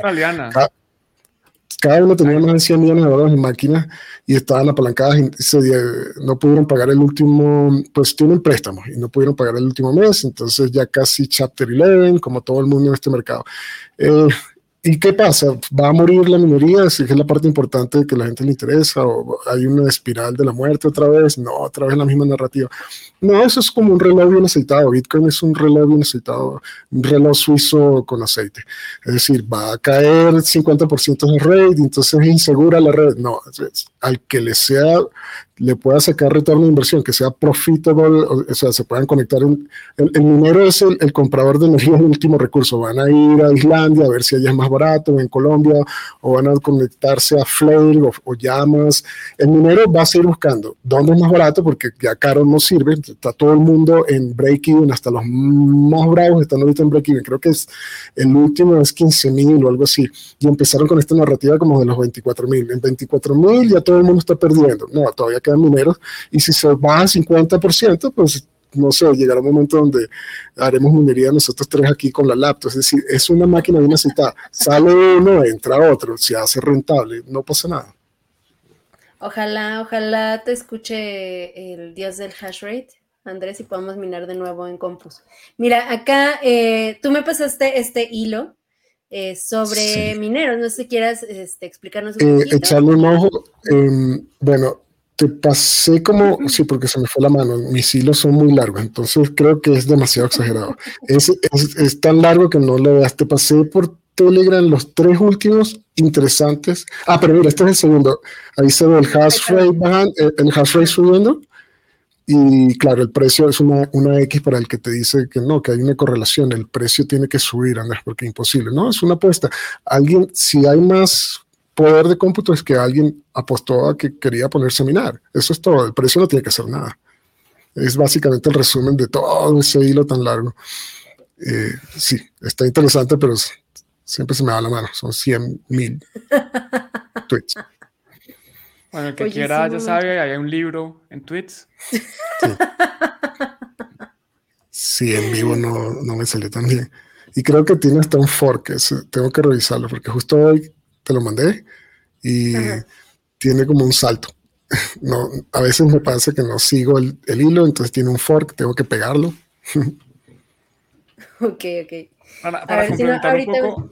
Speaker 3: Cada, uno tenía más de 100 millones de dólares en máquinas y estaban apalancadas y se, no pudieron pagar el último, pues tienen préstamos y no pudieron pagar el último mes, entonces ya casi Chapter 11, como todo el mundo en este mercado. Eh, ¿Y qué pasa? ¿Va a morir la minería? ¿Es es la parte importante que la gente le interesa? ¿O hay una espiral de la muerte otra vez? No, otra vez la misma narrativa. No, eso es como un reloj bien aceitado. Bitcoin es un reloj bien aceitado, un reloj suizo con aceite. Es decir, va a caer 50% de red, entonces es insegura la red. No, al que le sea le pueda sacar retorno de inversión, que sea profitable, o, sea, se puedan conectar. el, minero es el, comprador de energía de último recurso. Van a ir a Islandia a ver si allá es más barato, o en Colombia, o van a conectarse a Flare o, Llamas. El minero va a seguir buscando dónde es más barato, porque ya caro no sirve. Está todo el mundo en break-even, hasta los más bravos están ahorita en break-even. Creo que es el último es 15 mil o algo así. Y empezaron con esta narrativa como de los 24 mil. En 24 mil ya todo el mundo está perdiendo. No, todavía quedan mineros, y si se va a 50%, pues no sé, llegará un momento donde haremos minería nosotros tres aquí con la laptop, es decir, es una máquina bien necesitada, sale uno, entra otro, se hace rentable, no pasa nada.
Speaker 2: Ojalá, ojalá te escuche el dios del hash rate, Andrés, y podamos minar de nuevo en Compus. Mira, acá eh, tú me pasaste este hilo eh, sobre mineros, no sé si quieras este, explicarnos un
Speaker 3: eh, poquito. echarle un ojo, em, bueno, te pasé como, sí, porque se me fue la mano, mis hilos son muy largos, entonces creo que es demasiado exagerado. Es, es, tan largo que no lo veas, te pasé por Telegram los tres últimos interesantes. Ah, pero mira, este es el segundo. Ahí se ve el hash rate bajando, eh, el hash rate subiendo. Y claro, el precio es una, una X para el que te dice que no, que hay una correlación, el precio tiene que subir, Andrés, porque es imposible. No, es una apuesta. Alguien, si hay más poder de cómputo es que alguien apostó a que quería ponerse a minar. Eso es todo. El precio no tiene que hacer nada. Es básicamente el resumen de todo ese hilo tan largo. Eh, sí, está interesante, pero siempre se me da la mano. Son 100 mil tweets.
Speaker 1: Bueno, el que quiera, ya sabe, hay un libro en tweets.
Speaker 3: Sí. en vivo no, no me salió tan bien. Y creo que tiene hasta un fork, tengo que revisarlo, porque justo hoy te lo mandé y tiene como un salto. No, a veces me pasa que no sigo el, hilo, entonces tiene un fork, tengo que pegarlo.
Speaker 2: ok, ok.
Speaker 1: Para, complementar un poco,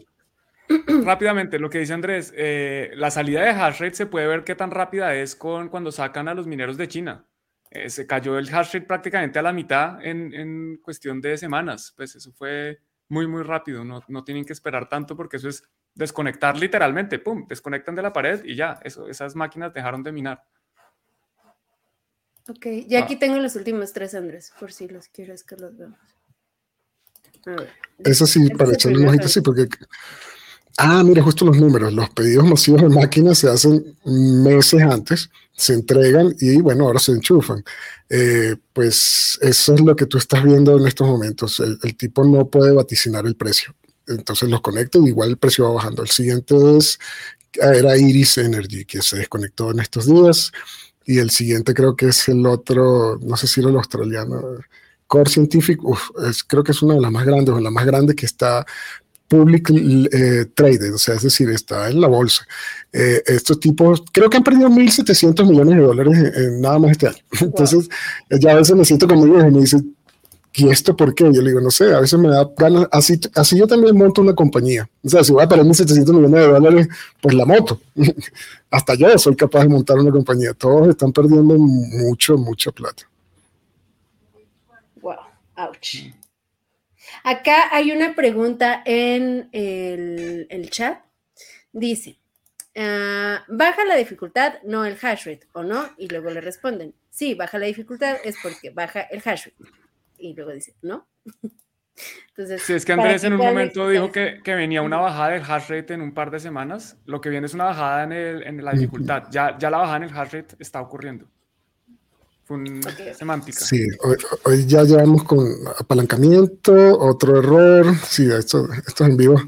Speaker 1: rápidamente, lo que dice Andrés, eh, la salida de hash rate se puede ver qué tan rápida es con cuando sacan a los mineros de China. Eh, se cayó el hash rate prácticamente a la mitad en, en, cuestión de semanas. Pues eso fue muy, muy rápido. No, no tienen que esperar tanto porque eso es desconectar literalmente, pum, desconectan de la pared y ya, eso, esas máquinas dejaron de minar.
Speaker 2: Ok, ya aquí tengo los últimos tres, Andrés, por si los quieres que los veamos.
Speaker 3: Eso sí, para echarle un ojito, sí, porque... Ah, mira, justo los números. Los pedidos masivos de máquinas se hacen meses antes, se entregan y bueno, ahora se enchufan. Eh, pues eso es lo que tú estás viendo en estos momentos. el, tipo no puede vaticinar el precio entonces los conecto y igual el precio va bajando. El siguiente es, era Iris Energy, que se desconectó en estos días. Y el siguiente creo que es el otro, no sé si era el australiano, Core Scientific, es, creo que es una de las más grandes, o la más grande que está public eh, traded, o sea, es decir, está en la bolsa. Eh, estos tipos, creo que han perdido 1.700 millones de dólares en, nada más este año. Entonces, ya a veces me siento como ellos y me dicen, ¿y esto por qué? Yo le digo, no sé, a veces me da ganas, así, así yo también monto una compañía. O sea, si voy a perder 1.700 millones de dólares, pues la moto. Hasta yo soy capaz de montar una compañía. Todos están perdiendo mucho, mucha plata.
Speaker 2: Wow, ouch. Acá hay una pregunta en el, el chat. Dice, ah, ¿baja la dificultad? No el hash rate, ¿o no? Y luego le responden, sí, baja la dificultad es porque baja el hash rate y luego dice, ¿no?
Speaker 1: Entonces, sí, es que Andrés en un momento dijo que, que, venía una bajada del hash rate en un par de semanas. Lo que viene es una bajada en, el, en la dificultad. Ya, ya la bajada en el hash rate está ocurriendo. Fue una semántica.
Speaker 3: Sí, hoy, ya llevamos con apalancamiento, otro error. Sí, esto, esto es en vivo.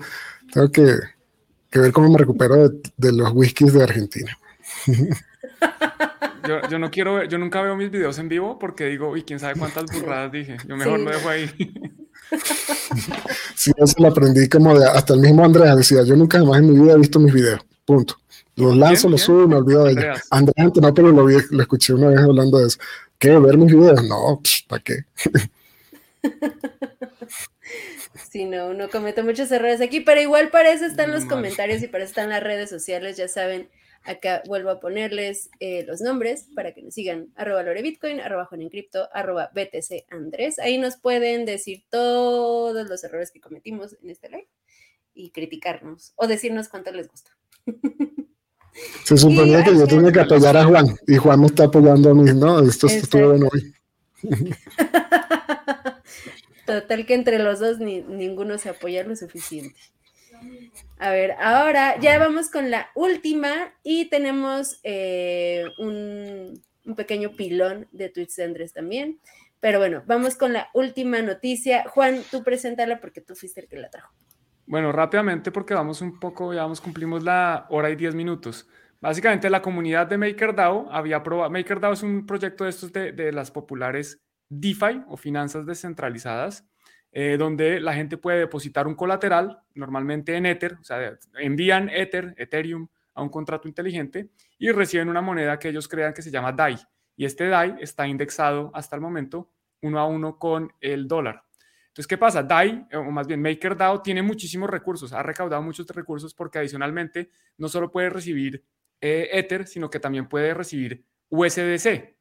Speaker 3: Tengo que, que ver cómo me recupero de, de los whiskies de Argentina.
Speaker 1: Yo, yo, no quiero yo nunca veo mis videos en vivo porque digo, y quién sabe cuántas burradas dije. Yo mejor lo dejo ahí.
Speaker 3: Sí, eso lo aprendí como de, hasta el mismo Andrea decía, yo nunca más en mi vida he visto mis videos. Punto. Los lanzo, los subo y me olvido de ellos. Andrea, no, pero lo, vi, lo escuché una vez hablando de eso. ¿Qué? ¿Ver mis videos? No, ¿para qué?
Speaker 2: Sí, no, uno comete muchos errores aquí, pero igual para eso están los comentarios y para eso están las redes sociales, ya saben, acá vuelvo a ponerles eh, los nombres para que nos sigan, arroba lorebitcoin, arroba juanencrypto, arroba btc andrés, ahí nos pueden decir todos los errores que cometimos en este live y criticarnos o decirnos cuánto les gustó.
Speaker 3: Se suponía que yo tenía que apoyar a Juan y Juan me está apoyando a mí, ¿no? Esto estuvo bueno hoy.
Speaker 2: Total que entre los dos ni, ninguno se apoya lo suficiente. A ver, ahora ya vamos con la última y tenemos eh, un, pequeño pilón de tweets de Andrés también. Pero bueno, vamos con la última noticia. Juan, tú preséntala porque tú fuiste el que la trajo.
Speaker 1: Bueno, rápidamente porque vamos un poco, ya vamos, cumplimos la hora y diez minutos. Básicamente la comunidad de MakerDAO había probado, MakerDAO es un proyecto de estos de, de las populares DeFi o finanzas descentralizadas, eh, donde la gente puede depositar un colateral, normalmente en Ether, o sea, envían Ether, Ethereum, a un contrato inteligente y reciben una moneda que ellos crean que se llama DAI. Y este DAI está indexado hasta el momento uno a uno con el dólar. Entonces, ¿qué pasa? DAI, eh, o más bien MakerDAO, tiene muchísimos recursos, ha recaudado muchos recursos porque adicionalmente no solo puede recibir eh, Ether, sino que también puede recibir USDC,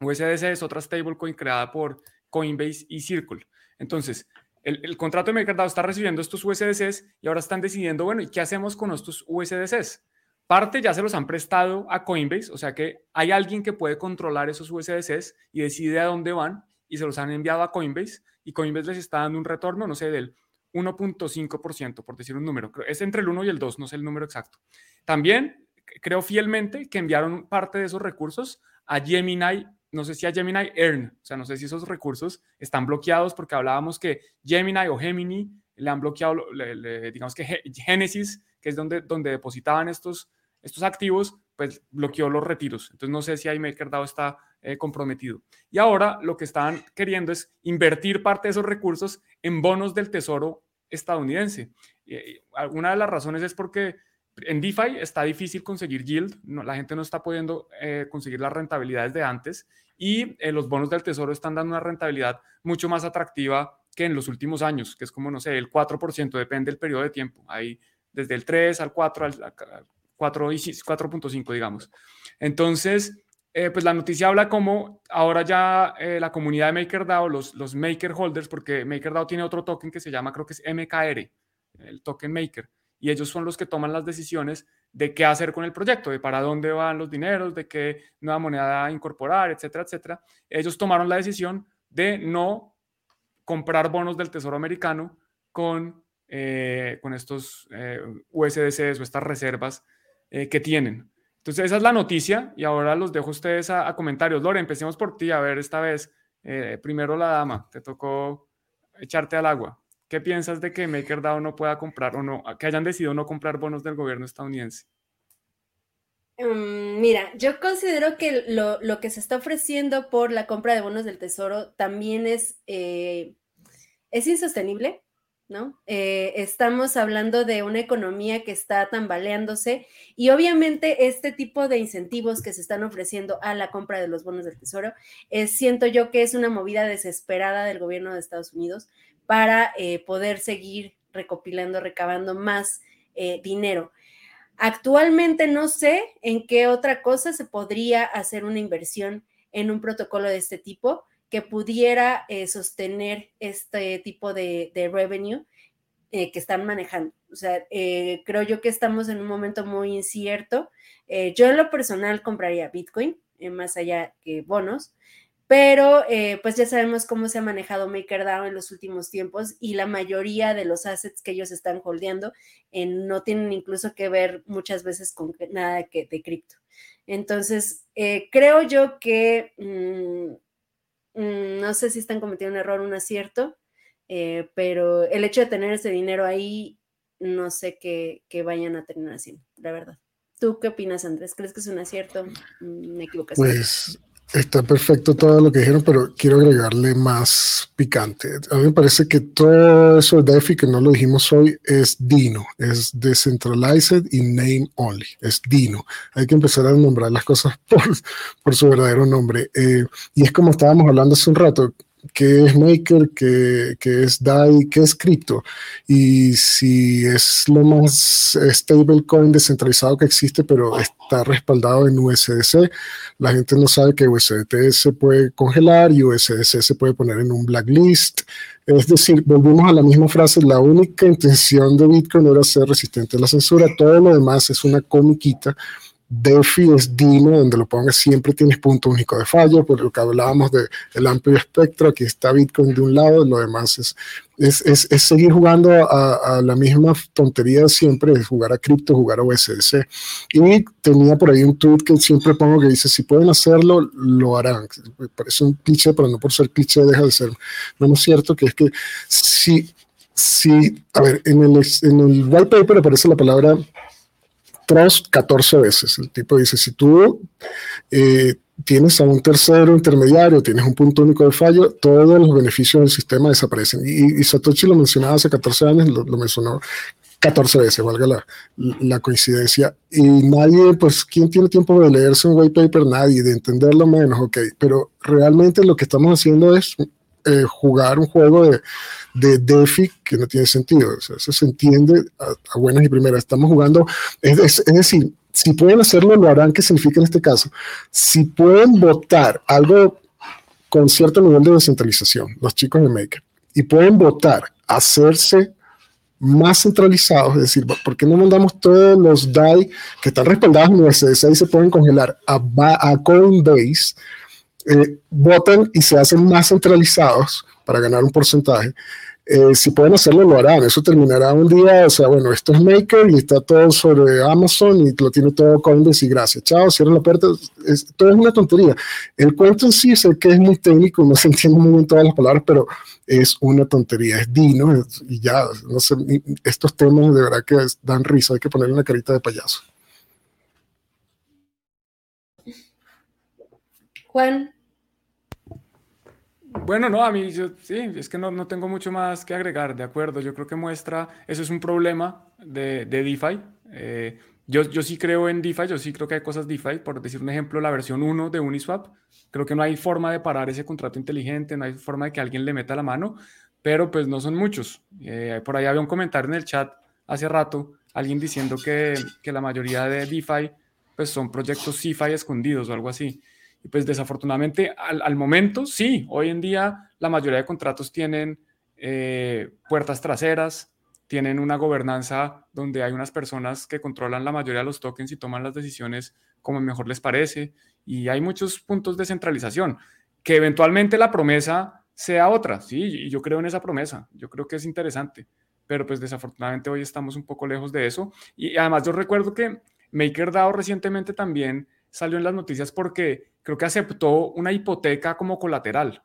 Speaker 1: USDC es otra stablecoin creada por Coinbase y Circle. Entonces, el, contrato de mercado está recibiendo estos USDCs y ahora están decidiendo, bueno, ¿y qué hacemos con estos USDCs? Parte ya se los han prestado a Coinbase, o sea que hay alguien que puede controlar esos USDCs y decide a dónde van y se los han enviado a Coinbase y Coinbase les está dando un retorno, no sé, del 1.5%, por decir un número. Es entre el 1 y el 2, no sé el número exacto. También creo fielmente que enviaron parte de esos recursos a Gemini no sé si a Gemini Earn, o sea, no sé si esos recursos están bloqueados porque hablábamos que Gemini o Gemini le han bloqueado, digamos que Genesis, que es donde, donde depositaban estos, estos activos, pues bloqueó los retiros. Entonces no sé si ahí MakerDAO está eh, comprometido. Y ahora lo que están queriendo es invertir parte de esos recursos en bonos del tesoro estadounidense. Y, alguna de las razones es porque en DeFi está difícil conseguir yield, la gente no está pudiendo eh, conseguir las rentabilidades de antes y eh, los bonos del tesoro están dando una rentabilidad mucho más atractiva que en los últimos años, que es como, no sé, el 4%, depende del periodo de tiempo, ahí desde el 3 al 4, al 4 y 4.5, digamos. Entonces, eh, pues la noticia habla como ahora ya eh, la comunidad de MakerDAO, los, los Maker Holders, porque MakerDAO tiene otro token que se llama, creo que es MKR, el token Maker, y ellos son los que toman las decisiones de qué hacer con el proyecto, de para dónde van los dineros, de qué nueva moneda incorporar, etcétera, etcétera. Ellos tomaron la decisión de no comprar bonos del Tesoro americano con, eh, con estos eh, USDCs o estas reservas eh, que tienen. Entonces, esa es la noticia y ahora los dejo a ustedes a, a comentarios. Lore, empecemos por ti, a ver esta vez. primero la dama, te tocó echarte al agua. ¿Qué piensas de que MakerDAO no pueda comprar o no, que hayan decidido no comprar bonos del gobierno estadounidense?
Speaker 2: Mm, mira, yo considero que lo, que se está ofreciendo por la compra de bonos del tesoro también es, eh, es insostenible, ¿no? Eh, estamos hablando de una economía que está tambaleándose y obviamente este tipo de incentivos que se están ofreciendo a la compra de los bonos del tesoro, siento yo que es una movida desesperada del gobierno de Estados Unidos para eh, poder seguir recopilando, recabando más eh, dinero. Actualmente no sé en qué otra cosa se podría hacer una inversión en un protocolo de este tipo que pudiera eh, sostener este tipo de, revenue que están manejando. O sea, creo yo que estamos en un momento muy incierto. yo en lo personal compraría Bitcoin, más allá que bonos, pero eh, pues ya sabemos cómo se ha manejado MakerDAO en los últimos tiempos y la mayoría de los assets que ellos están holdeando eh, no tienen incluso que ver muchas veces con nada que, de cripto. Entonces, eh, creo yo que mm, mm, no sé si están cometiendo un error, un acierto, pero el hecho de tener ese dinero ahí, no sé qué, vayan a terminar haciendo, la verdad. ¿Tú qué opinas, Andrés? ¿Crees que es un acierto? ¿Me equivocación?
Speaker 3: Pues Está perfecto todo lo que dijeron, pero quiero agregarle más picante. A mí me parece que todo eso de DeFi, que no lo dijimos hoy, es Dino, es Decentralized y Name Only, es Dino. Hay que empezar a nombrar las cosas por, por su verdadero nombre. Eh, y es como estábamos hablando hace un rato, qué es Maker, qué, es DAI, qué es cripto y si es lo más stablecoin descentralizado que existe, pero está respaldado en USDC. La gente no sabe que USDT se puede congelar y USDC se puede poner en un blacklist. Es decir, volvimos a la misma frase, la única intención de Bitcoin era ser resistente a la censura, todo lo demás es una comiquita DeFi es Dino, donde lo pongas siempre tienes punto único de fallo, por lo que hablábamos del el amplio espectro, aquí está Bitcoin de un lado, lo demás es, es, es, seguir jugando a, la misma tontería de siempre, es jugar a cripto, jugar a USDC. Y tenía por ahí un tweet que siempre pongo que dice, si pueden hacerlo, lo harán. Parece un cliché, pero no por ser cliché deja de ser no es cierto, que es que si, si a ver, en el, en el white paper aparece la palabra trust 14 veces. El tipo dice, si tú eh, tienes a un tercero intermediario, tienes un punto único de fallo, todos los beneficios del sistema desaparecen. Y, Satoshi lo mencionaba hace 14 años, lo, mencionó 14 veces, valga la, la, coincidencia. Y nadie, pues, ¿quién tiene tiempo de leerse un white paper? Nadie, de entenderlo menos, ok. Pero realmente lo que estamos haciendo es eh, jugar un juego de, de DeFi que no tiene sentido. eso se entiende a, buenas y primeras. Estamos jugando, es, decir, si pueden hacerlo, lo harán. ¿Qué significa en este caso? Si pueden votar algo con cierto nivel de descentralización, los chicos de Maker, y pueden votar, hacerse más centralizados, es decir, ¿por qué no mandamos todos los DAI que están respaldados en USDC y se pueden congelar a, a Coinbase? Eh, votan y se hacen más centralizados para ganar un porcentaje. Eh, si pueden hacerlo, lo harán. Eso terminará un día, o sea, bueno, esto es Maker y está todo sobre Amazon y lo tiene todo Coinbase y. Chao, cierren la puerta. Es, todo es una tontería. El cuento en sí sé que es muy técnico, no se entiende muy bien todas las palabras, pero es una tontería, es Dino y ya, no sé, estos temas de verdad que dan risa, hay que ponerle una carita de payaso.
Speaker 2: Juan,
Speaker 1: bueno, no, a mí yo, sí, es que no, no, tengo mucho más que agregar, de acuerdo. Yo creo que muestra, eso es un problema de, de DeFi. Eh, yo, yo sí creo en DeFi, yo sí creo que hay cosas DeFi. Por decir un ejemplo, la versión 1 de Uniswap, creo que no hay forma de parar ese contrato inteligente, no hay forma de que alguien le meta la mano, pero pues no son muchos. Eh, por ahí había un comentario en el chat hace rato, alguien diciendo que, que la mayoría de DeFi pues son proyectos CeFi escondidos o algo así. Pues desafortunadamente al, momento, sí, hoy en día la mayoría de contratos tienen eh, puertas traseras, tienen una gobernanza donde hay unas personas que controlan la mayoría de los tokens y toman las decisiones como mejor les parece. Y hay muchos puntos de centralización, que eventualmente la promesa sea otra, sí, y yo creo en esa promesa, yo creo que es interesante, pero pues desafortunadamente hoy estamos un poco lejos de eso. Y además yo recuerdo que MakerDAO recientemente también salió en las noticias porque creo que aceptó una hipoteca como colateral.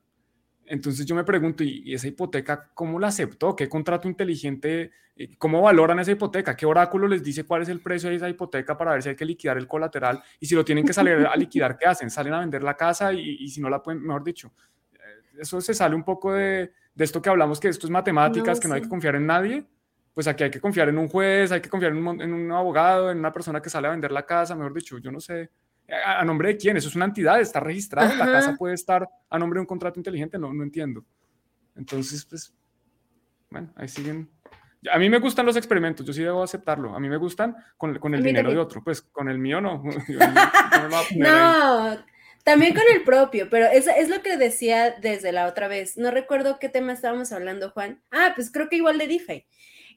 Speaker 1: Entonces yo me pregunto, ¿y esa hipoteca cómo la aceptó? ¿Qué contrato inteligente? Eh, ¿Cómo valoran esa hipoteca? ¿Qué oráculo les dice cuál es el precio de esa hipoteca para ver si hay que liquidar el colateral? Y si lo tienen que salir a liquidar, ¿qué hacen? ¿Salen a vender la casa y, si no la pueden, mejor dicho? Eh, eso se sale un poco de, esto que hablamos, que esto es matemáticas, que no hay que confiar en nadie. Pues aquí hay que confiar en un juez, hay que confiar en un, en un abogado, en una persona que sale a vender la casa, mejor dicho, yo no sé ¿A, nombre de quién? Eso es una entidad, está registrada, la casa puede estar a nombre de un contrato inteligente, no, no entiendo. Entonces, pues, bueno, ahí siguen. A mí me gustan los experimentos, yo sí debo aceptarlo. A mí me gustan con, con el dinero de otro, pues con el mío no.
Speaker 2: no, también con el propio, pero es, es lo que decía desde la otra vez. No recuerdo qué tema estábamos hablando, Juan. Ah, pues creo que igual de DeFi.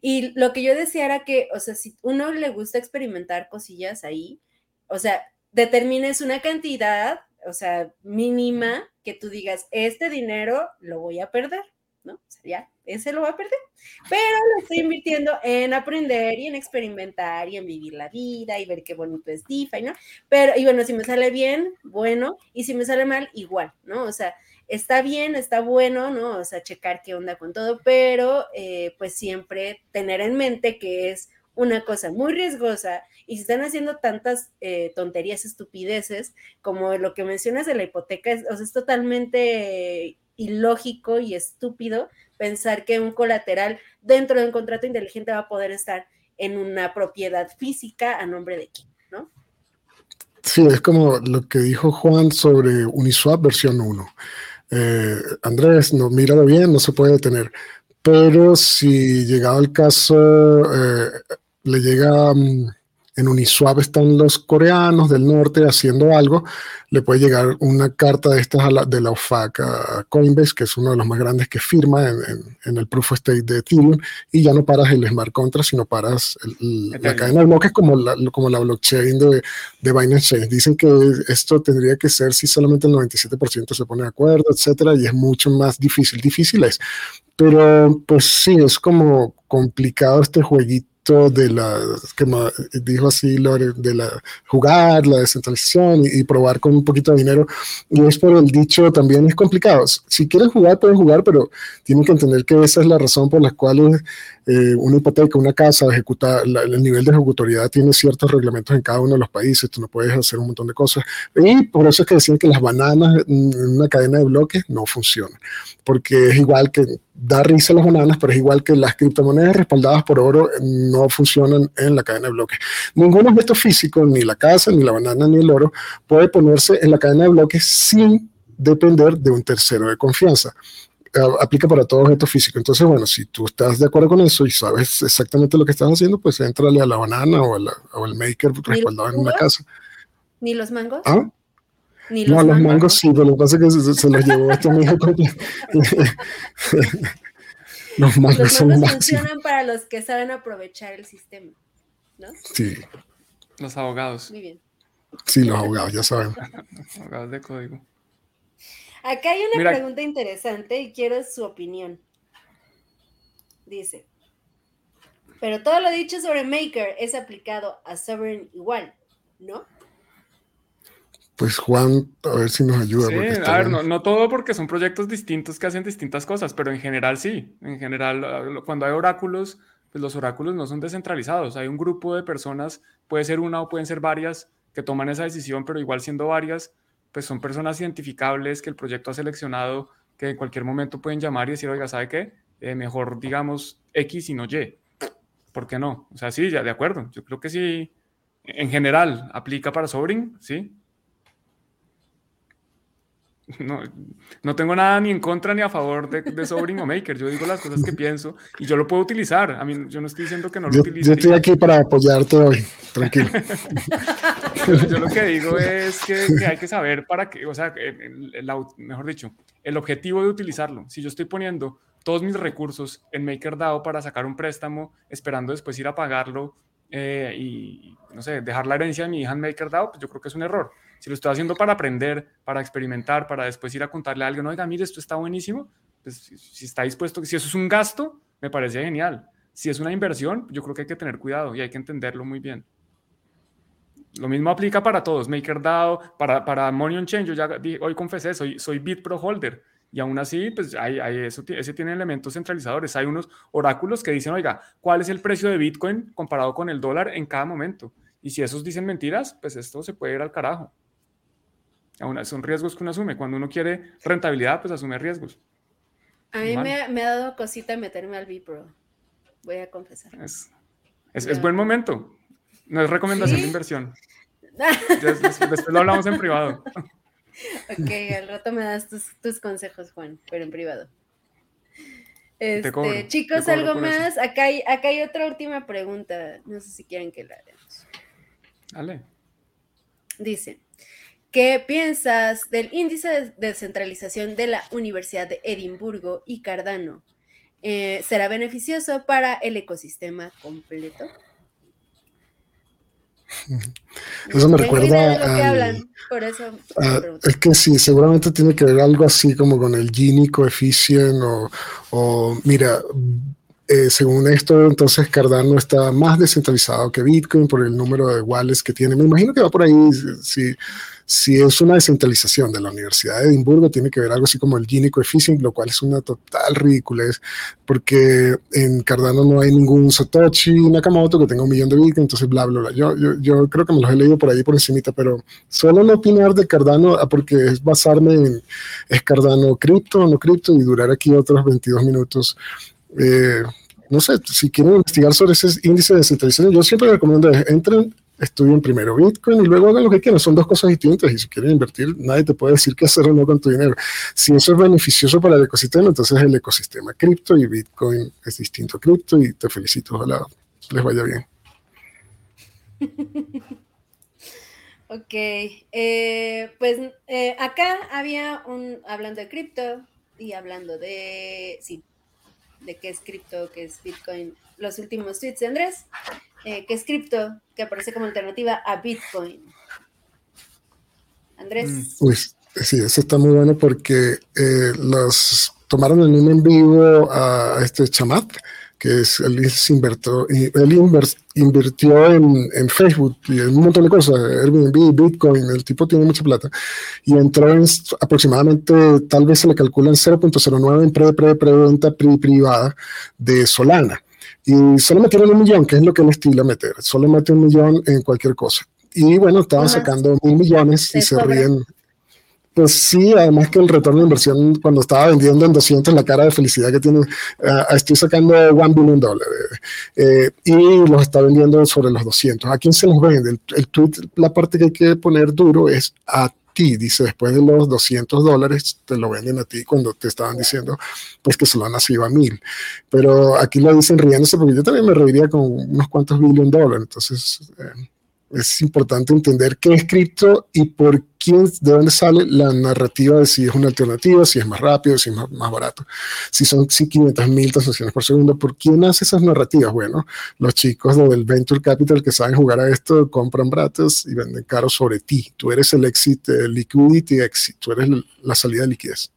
Speaker 2: Y lo que yo decía era que, o sea, si uno le gusta experimentar cosillas ahí, o sea, determines una cantidad, o sea, mínima, que tú digas, este dinero lo voy a perder, ¿no? O sea, ya, ese lo va a perder, pero lo estoy invirtiendo en aprender y en experimentar y en vivir la vida y ver qué bonito es DeFi, ¿no? Pero, y bueno, si me sale bien, bueno, y si me sale mal, igual, ¿no? O sea, está bien, está bueno, ¿no? O sea, checar qué onda con todo, pero eh, pues siempre tener en mente que es una cosa muy riesgosa y se están haciendo tantas eh, tonterías, estupideces, como lo que mencionas de la hipoteca, es, o sea, es totalmente ilógico y estúpido pensar que un colateral dentro de un contrato inteligente va a poder estar en una propiedad física a nombre de quién, ¿no?
Speaker 3: Sí, es como lo que dijo Juan sobre Uniswap versión 1. eh, Andrés, no, míralo bien, no se puede detener. Pero si llegado el caso, eh, le llega... Mm, en Uniswap están los coreanos del norte haciendo algo, le puede llegar una carta de estas de la OFAC a Coinbase, que es uno de los más grandes que firma en, el Proof of Stake de Ethereum, y ya no paras el smart contract, sino paras la cadena de bloques como la, como la blockchain de, de Binance Chain. Dicen que esto tendría que ser si solamente el 97% se pone de acuerdo, etcétera, y es mucho más difícil. Difícil es, pero pues sí, es como complicado este jueguito de la, que dijo así Lore, de la jugar, la descentralización y, probar con un poquito de dinero. Y es por el dicho también es complicado. Si quieren jugar, pueden jugar, pero tienen que entender que esa es la razón por la cual eh, una hipoteca, una casa, ejecutar, el nivel de ejecutoriedad tiene ciertos reglamentos en cada uno de los países, tú no puedes hacer un montón de cosas. Y por eso es que decían que las bananas en una cadena de bloques no funcionan, porque es igual que da risa las bananas, pero es igual que las criptomonedas respaldadas por oro no funcionan en la cadena de bloques. Ninguno de estos físicos, ni la casa, ni la banana, ni el oro, puede ponerse en la cadena de bloques sin depender de un tercero de confianza aplica para todos estos físicos. Entonces, bueno, si tú estás de acuerdo con eso y sabes exactamente lo que estás haciendo, pues entrale a la banana o, o al maker respaldado en una casa.
Speaker 2: ¿Ni los mangos?
Speaker 3: ¿Ah? ¿Ni los no, mangos? los mangos sí, pero lo que pasa es que se, los llevó este amigo.
Speaker 2: los mangos, los mangos funcionan para los que saben aprovechar el sistema, ¿no?
Speaker 3: Sí.
Speaker 1: Los abogados.
Speaker 2: Muy bien.
Speaker 3: Sí, los abogados, ya saben.
Speaker 1: abogados de código.
Speaker 2: Acá hay una pregunta interesante y quiero su opinión. Dice, pero todo lo dicho sobre Maker es aplicado a Sovereign igual, ¿no?
Speaker 3: Pues Juan, a ver si nos ayuda.
Speaker 1: Sí, a ver, no, todo porque son proyectos distintos que hacen distintas cosas, pero en general sí. En general, ah, cuando hay oráculos, pues los oráculos no son descentralizados. Hay un grupo de personas, puede ser una o pueden ser varias, que toman esa decisión, pero igual siendo varias, pues son personas identificables que el proyecto ha seleccionado, que en cualquier momento pueden llamar y decir, oiga, ¿sabe qué? Eh, mejor digamos X y no Y. ¿Por qué no? O sea, sí, ya de acuerdo. Yo creo que sí, en general, aplica para Sobring, ¿sí? No, no tengo nada ni en contra ni a favor de, de Sobring o Maker. Yo digo las cosas que pienso y yo lo puedo utilizar. A mí, yo no estoy diciendo que no lo utilice.
Speaker 3: Yo estoy aquí para apoyarte hoy, tranquilo.
Speaker 1: yo, lo que digo es que, hay que saber para qué, o sea, mejor dicho, el objetivo de utilizarlo. Si yo estoy poniendo todos mis recursos en MakerDAO para sacar un préstamo, esperando después ir a pagarlo eh, y, no sé, dejar la herencia de mi hija en MakerDAO, pues yo creo que es un error. Si lo estoy haciendo para aprender, para experimentar, para después ir a contarle a alguien, oiga, mire, esto está buenísimo, pues si está dispuesto, si eso es un gasto, me parece genial. Si es una inversión, yo creo que hay que tener cuidado y hay que entenderlo muy bien. Lo mismo aplica para todos, MakerDAO, para, para Money on Change. Yo ya hoy confesé, soy, soy BitPro holder. Y aún así, pues hay, hay eso, ese tiene elementos centralizadores. Hay unos oráculos que dicen, oiga, ¿cuál es el precio de Bitcoin comparado con el dólar en cada momento? Y si esos dicen mentiras, pues esto se puede ir al carajo son riesgos que uno asume. Cuando uno quiere rentabilidad, pues asume riesgos.
Speaker 2: A mí me, ha dado cosita meterme al Bipro. Voy a confesar.
Speaker 1: Es, es, buen momento. No es recomendación de inversión. después, lo hablamos en privado.
Speaker 2: Ok, al rato me das tus, consejos, Juan, pero en privado. Este, chicos, algo más. Acá hay, acá hay otra última pregunta. No sé si quieren que la haremos.
Speaker 1: Dale.
Speaker 2: Dice, ¿Qué piensas del índice de descentralización de la Universidad de Edimburgo y Cardano? Eh, ¿Será beneficioso para el ecosistema completo?
Speaker 3: Eso me recuerda. es que sí, seguramente tiene que ver algo así como con el Gini coefficient o, o mira, eh, según esto, entonces Cardano está más descentralizado que Bitcoin por el número de wallets que tiene. Me imagino que va por ahí, si, si es una descentralización de la Universidad de Edimburgo, tiene que ver algo así como el Gini coefficient, lo cual es una total ridiculez, porque en Cardano no hay ningún Satoshi Nakamoto que tenga un millón de Bitcoin, entonces bla, bla, bla. Yo, yo, yo creo que me los he leído por ahí por encimita, pero solo no opinar de Cardano, ah, porque es basarme en, es Cardano cripto o no cripto, y durar aquí otros 22 minutos. Eh, no sé, si quieren investigar sobre ese índice de descentralización, yo siempre recomiendo, entren estudien primero Bitcoin y luego hagan lo que quieran. Son dos cosas distintas y si quieren invertir, nadie te puede decir qué hacer o no con tu dinero. Si eso es beneficioso para el ecosistema, entonces el ecosistema cripto y Bitcoin es distinto a cripto y te felicito, ojalá les vaya bien.
Speaker 2: Ok, eh, pues eh, acá había un, hablando de cripto y hablando de, sí, de qué es cripto, qué es Bitcoin, los últimos tweets de Andrés, eh, qué es cripto, que aparece como alternativa a Bitcoin. Andrés. Mm.
Speaker 3: Uy, sí, eso está muy bueno porque los tomaron en un en vivo a este Chamat, que es, él, invertió, él invirtió en, en, Facebook y en un montón de cosas, Airbnb, Bitcoin, el tipo tiene mucha plata, y entró en aproximadamente, tal vez se le calcula en 0.09 en pre, pre, preventa pri, privada de Solana. Y solo metieron un millón, que es lo que él estila meter, solo mete un millón en cualquier cosa. Y bueno, estaban sacando mil millones y se ríen pues sí, además que el retorno de inversión cuando estaba vendiendo en 200, la cara de felicidad que tiene, uh, estoy sacando 1 billion dólares eh, y los está vendiendo sobre los 200. ¿A quién se los vende? El, el, tweet, la parte que hay que poner duro es a ti, dice, después de los 200 dólares te lo venden a ti cuando te estaban diciendo pues que se lo han nacido a mil. Pero aquí lo dicen riéndose porque yo también me reiría con unos cuantos billion dólares, entonces... Eh, es importante entender qué es cripto y por quién, de dónde sale la narrativa de si es una alternativa, si es más rápido, si es más, barato, si son 500 mil transacciones por segundo, ¿por quién hace esas narrativas? Bueno, los chicos del Venture Capital que saben jugar a esto compran baratos y venden caro sobre ti. Tú eres el exit, el liquidity exit, tú eres la salida de liquidez.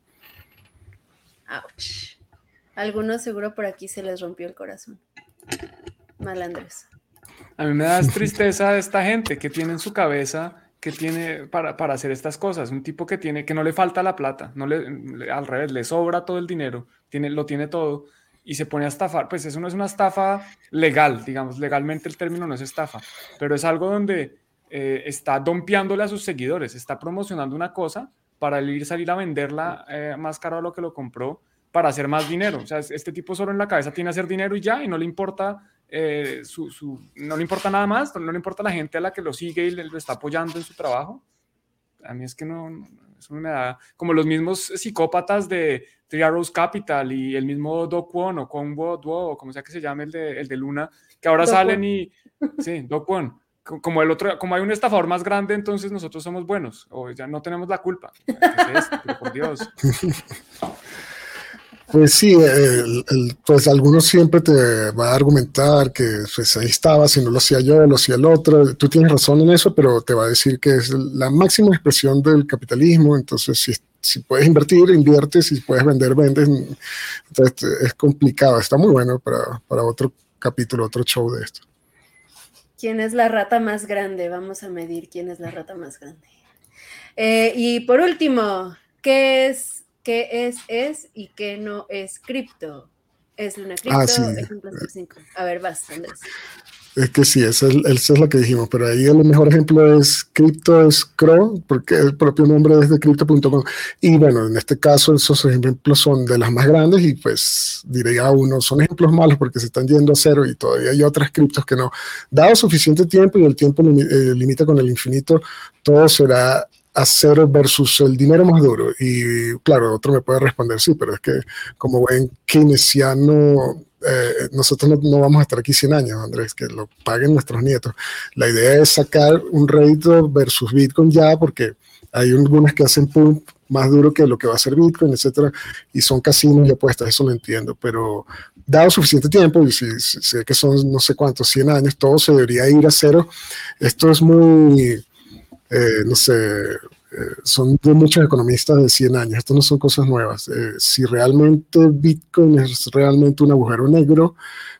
Speaker 2: Ouch. Algunos seguro por aquí se les rompió el corazón. Mal Andrés.
Speaker 1: A mí me da tristeza de esta gente que tiene en su cabeza que tiene para, para, hacer estas cosas. Un tipo que tiene que no le falta la plata, no le, al revés, le sobra todo el dinero, tiene, lo tiene todo y se pone a estafar. Pues eso no es una estafa legal, digamos, legalmente el término no es estafa, pero es algo donde eh, está dompeándole a sus seguidores, está promocionando una cosa para ir salir a venderla eh, más caro a lo que lo compró para hacer más dinero. O sea, este tipo solo en la cabeza tiene hacer dinero y ya, y no le importa eh, su, no le importa nada más, no le importa la gente a la que lo sigue y le, lo está apoyando en su trabajo. A mí es que no, eso me da, como los mismos psicópatas de Three Arrows Capital y el mismo Do Kwon o Kwon Duo, o como sea que se llame el de, el de Luna, que ahora salen y, sí, Do Kwon, como el otro, como hay un estafador más grande, entonces nosotros somos buenos, o ya no tenemos la culpa. por Dios.
Speaker 3: Pues sí, el, pues algunos siempre te va a argumentar que pues ahí estaba, si no lo hacía yo, lo hacía el otro. Tú tienes razón en eso, pero te va a decir que es la máxima expresión del capitalismo. Entonces, si, si puedes invertir, inviertes, si puedes vender, vendes. Entonces, es complicado. Está muy bueno para, para otro capítulo, otro show de esto.
Speaker 2: ¿Quién es la rata más grande? Vamos a medir quién es la rata más grande. Eh, y por último, ¿qué es qué es es y qué no es cripto. Es una cripto, ah, es un plástico 5. A ver, vas, Andrés.
Speaker 3: Es que sí, eso es, eso es, lo que dijimos, pero ahí el mejor ejemplo es Crypto es Crow, porque el propio nombre es de Crypto.com. Y bueno, en este caso esos ejemplos son de las más grandes y pues diría uno, son ejemplos malos porque se están yendo a cero y todavía hay otras criptos que no. Dado suficiente tiempo y el tiempo eh, limita con el infinito, todo será hacer versus el dinero más duro? Y claro, otro me puede responder, sí, pero es que como buen keynesiano, eh, nosotros no, vamos a estar aquí 100 años, Andrés, que lo paguen nuestros nietos. La idea es sacar un rédito versus Bitcoin ya, porque hay algunas que hacen pump más duro que lo que va a ser Bitcoin, etcétera, y son casinos y apuestas, eso lo entiendo, pero dado suficiente tiempo, y si, sé que son no sé cuántos, 100 años, todo se debería ir a cero. Esto es muy eh, no sé, eh, son de muchos economistas de 100 años, esto no son cosas nuevas. Eh, si realmente Bitcoin es realmente un agujero negro,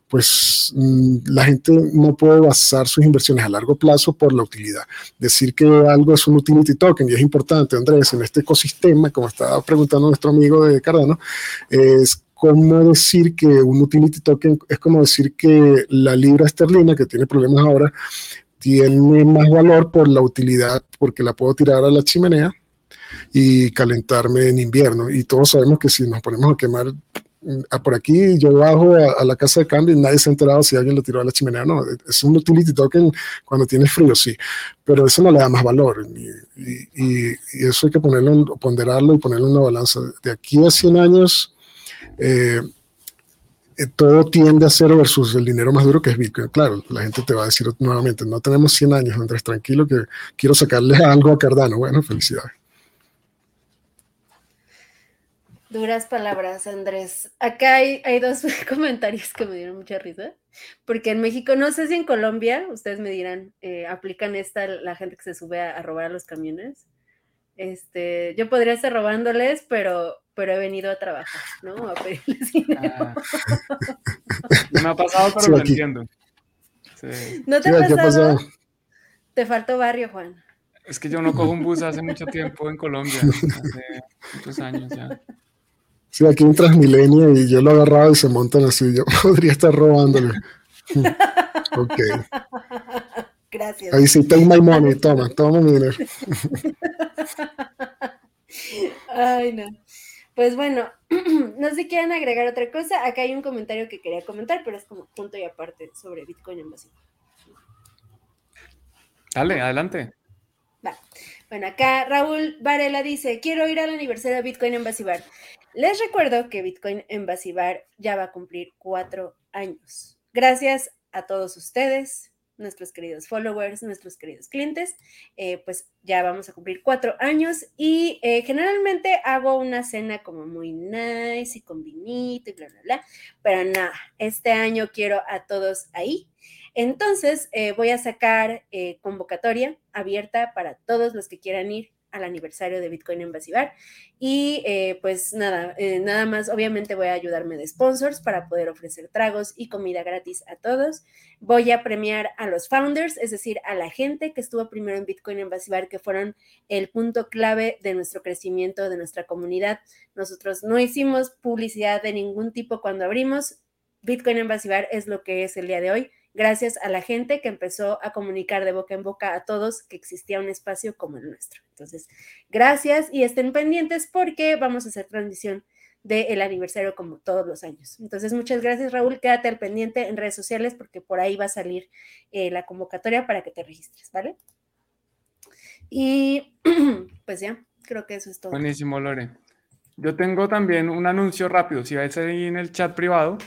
Speaker 3: pues mm, la gente no puede basar sus inversiones a largo plazo por la utilidad. Decir que algo es un utility token, y es importante, Andrés, en este ecosistema, como estaba preguntando nuestro amigo de Cardano, es como decir que un utility token es como decir que la libra esterlina, que tiene problemas ahora, tiene más valor por la utilidad, porque la puedo tirar a la chimenea y calentarme en invierno. Y todos sabemos que si nos ponemos a quemar ah, por aquí yo bajo a, la casa de cambio y nadie se ha enterado si alguien lo tiró a la chimenea. No, es un utility token cuando tiene frío, sí, pero eso no le da más valor y, eso hay que ponerlo, ponderarlo y ponerlo en una balanza. De aquí a 100 años, eh, eh, todo tiende a cero versus el dinero más duro que es Bitcoin. Claro, la gente te va a decir nuevamente, no tenemos 100 años, Andrés, tranquilo que quiero sacarle algo a Cardano. Bueno, felicidades.
Speaker 2: Duras palabras, Andrés. Acá hay, dos comentarios que me dieron mucha risa, porque en México, no sé si en Colombia, ustedes me dirán, eh, aplican esta la gente que se sube a, robar a los camiones. Este, yo podría estar robándoles, pero, pero he venido a trabajar, ¿no? A pedirles dinero. Ah.
Speaker 1: No me ha pasado, pero lo entiendo.
Speaker 2: ¿No te ha pasado? Te faltó barrio, Juan.
Speaker 1: Es que yo no cojo un bus hace mucho tiempo en Colombia, hace muchos años ya.
Speaker 3: Sí, aquí un Transmilenio y yo lo agarraba y se montan así. Yo podría estar robándole. ok.
Speaker 2: Gracias.
Speaker 3: Ahí sí, take my money. Toma, toma mi dinero.
Speaker 2: Ay, no. Pues bueno, no sé si quieren agregar otra cosa. Acá hay un comentario que quería comentar, pero es como punto y aparte sobre Bitcoin en base.
Speaker 1: Dale, adelante.
Speaker 2: Va. Bueno, acá Raúl Varela dice, quiero ir al aniversario de Bitcoin en Basibar. Les recuerdo que Bitcoin en Basibar ya va a cumplir cuatro años. Gracias a todos ustedes, nuestros queridos followers, nuestros queridos clientes, eh, pues ya vamos a cumplir cuatro años y eh, generalmente hago una cena como muy nice y con vinito y bla, bla, bla, pero nada, este año quiero a todos ahí. Entonces eh, voy a sacar convocatoria abierta para todos los que quieran ir al aniversario de Bitcoin en Basibar. Y eh, pues nada, eh, nada más, obviamente voy a ayudarme de sponsors para poder ofrecer tragos y comida gratis a todos. Voy a premiar a los founders, es decir, a la gente que estuvo primero en Bitcoin en Basibar, que fueron el punto clave de nuestro crecimiento, de nuestra comunidad. Nosotros no hicimos publicidad de ningún tipo cuando abrimos. Bitcoin en Basibar es lo que es el día de hoy gracias a la gente que empezó a comunicar de boca en boca a todos que existía un espacio como el nuestro. Entonces, gracias y estén pendientes porque vamos a hacer transmisión del aniversario como todos los años. Entonces, muchas gracias Raúl, quédate al pendiente en redes sociales porque por ahí va a salir eh, la convocatoria para que te registres, ¿vale? Y pues ya, creo que eso es todo.
Speaker 1: Buenísimo, Lore. Yo tengo también un anuncio rápido, si vais ahí en el chat privado.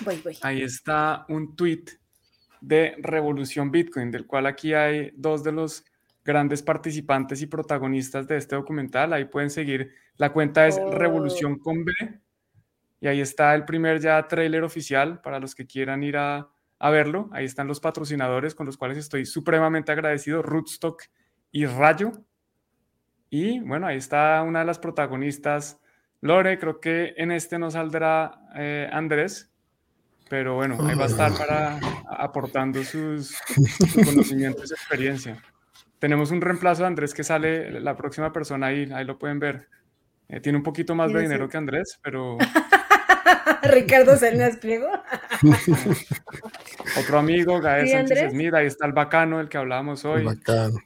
Speaker 2: Voy, voy.
Speaker 1: Ahí está un tweet de Revolución Bitcoin, del cual aquí hay dos de los grandes participantes y protagonistas de este documental. Ahí pueden seguir. La cuenta es oh. Revolución con B. Y ahí está el primer ya trailer oficial para los que quieran ir a, verlo. Ahí están los patrocinadores con los cuales estoy supremamente agradecido, Rootstock y Rayo. Y bueno, ahí está una de las protagonistas, Lore. Creo que en este no saldrá eh, Andrés, pero bueno, ahí va a estar para aportando sus, conocimientos y su experiencia. Tenemos un reemplazo de Andrés que sale la próxima persona ahí, ahí lo pueden ver. Eh, tiene un poquito más de dinero que Andrés, pero...
Speaker 2: Ricardo Salinas Pliego.
Speaker 1: Otro amigo, Gael Sánchez Smith, ahí está el bacano del que hablábamos hoy. bacano.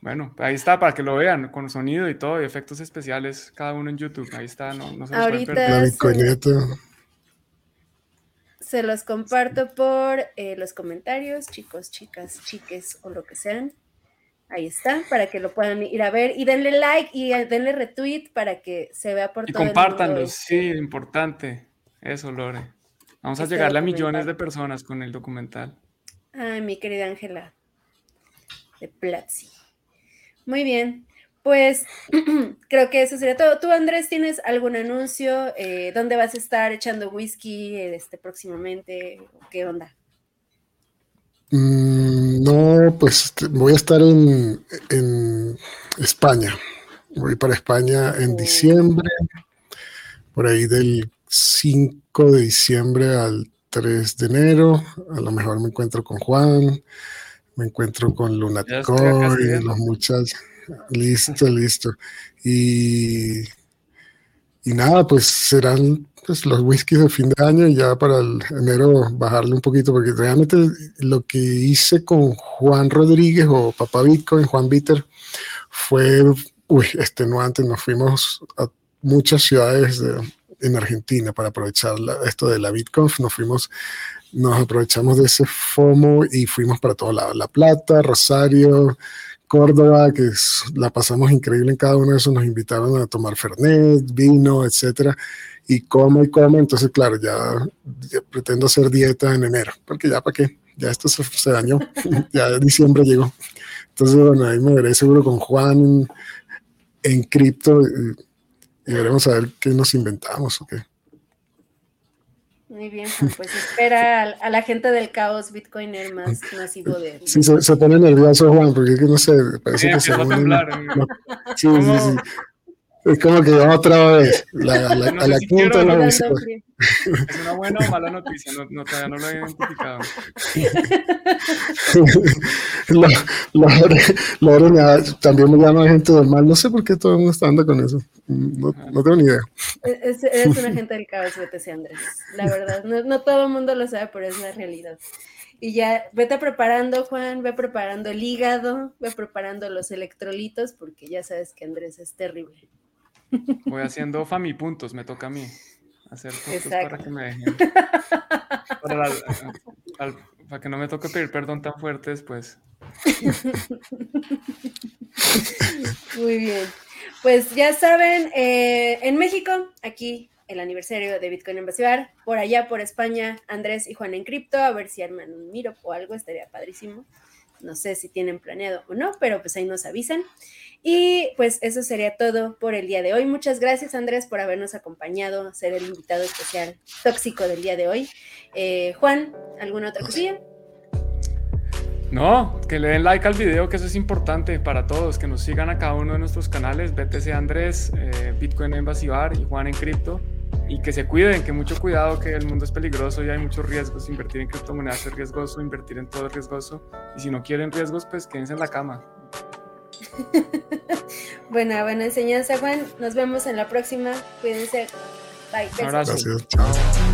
Speaker 1: Bueno, ahí está para que lo vean con sonido y todo, y efectos especiales, cada uno en YouTube. Ahí está, no, no se
Speaker 2: Ahorita se los comparto por eh, los comentarios, chicos, chicas, chiques o lo que sean. Ahí está, para que lo puedan ir a ver y denle like y eh, denle retweet para que se vea por
Speaker 1: y
Speaker 2: todo
Speaker 1: el sí, importante. Eso, Lore. Vamos a llegarle a millones de personas con el documental.
Speaker 2: Ay, mi querida Ángela de Platzi. Muy bien. Pues creo que eso sería todo. ¿Tú, Andrés, tienes algún anuncio? Eh, ¿Dónde vas a estar echando whisky este, próximamente? ¿Qué onda?
Speaker 3: Mm, no, pues este, voy a estar en, España. Voy para España en oh. diciembre, por ahí del 5 de diciembre al 3 de enero. A lo mejor me encuentro con Juan, me encuentro con Lunatico y los muchachos. Listo, listo. Y, y nada, pues serán pues, los whiskies de fin de año ya para el enero bajarle un poquito, porque realmente lo que hice con Juan Rodríguez o Papá Bitcoin, Juan Bitter, fue, uy, no antes nos fuimos a muchas ciudades en Argentina para aprovechar esto de la BitConf. Nos fuimos, nos aprovechamos de ese FOMO y fuimos para todo lado. La Plata, Rosario, Córdoba, que la pasamos increíble en cada uno de esos. Nos invitaron a tomar Fernet, vino, etcétera. Y coma y coma. Entonces, claro, ya, pretendo hacer dieta en enero, porque ya para qué, ya esto se, se dañó. ya diciembre llegó. Entonces, bueno, ahí me veré seguro con Juan en cripto y, veremos a ver qué nos inventamos o qué.
Speaker 2: Muy bien, pues espera a, la gente del caos bitcoiner más nacido de...
Speaker 3: Sí, se, pone nervioso Juan, porque no sé, parece que se... a temblar, sí, sí, sí. Es como que otra vez, la, la, a la quinta la
Speaker 1: ¿Es una buena o mala noticia? No, no, todavía no lo he identificado.
Speaker 3: la, también me llama gente normal. No sé por qué todo el mundo está andando con eso. No, no tengo ni idea.
Speaker 2: Es, eres un agente del caos, vete Andrés. La verdad, no, no todo el mundo lo sabe, pero es la realidad. Y ya vete preparando, Juan, ve preparando el hígado, ve preparando los electrolitos, porque ya sabes que Andrés es terrible.
Speaker 1: Voy haciendo puntos, me toca a mí hacer puntos para que me dejen. Para, que no me toque pedir perdón tan fuerte después.
Speaker 2: Muy bien. Pues ya saben, eh, en México, aquí el aniversario de Bitcoin en Basibar, por allá por España, Andrés y Juan en cripto, a ver si arman un miro o algo, estaría padrísimo. No sé si tienen planeado o no, pero pues ahí nos avisan. Y pues eso sería todo por el día de hoy. Muchas gracias Andrés por habernos acompañado, ser el invitado especial tóxico del día de hoy. Eh, Juan, ¿alguna otra cosilla?
Speaker 1: No, que le den like al video, que eso es importante para todos, que nos sigan a cada uno de nuestros canales, BTC Andrés, eh, Bitcoin en Basibar y Juan en Cripto, y que se cuiden, que mucho cuidado, que el mundo es peligroso y hay muchos riesgos, invertir en criptomonedas es riesgoso, invertir en todo es riesgoso, y si no quieren riesgos, pues quédense en la cama.
Speaker 2: buena, buena enseñanza, Juan. Nos vemos en la próxima. Cuídense. Bye.
Speaker 3: Gracias. Chao.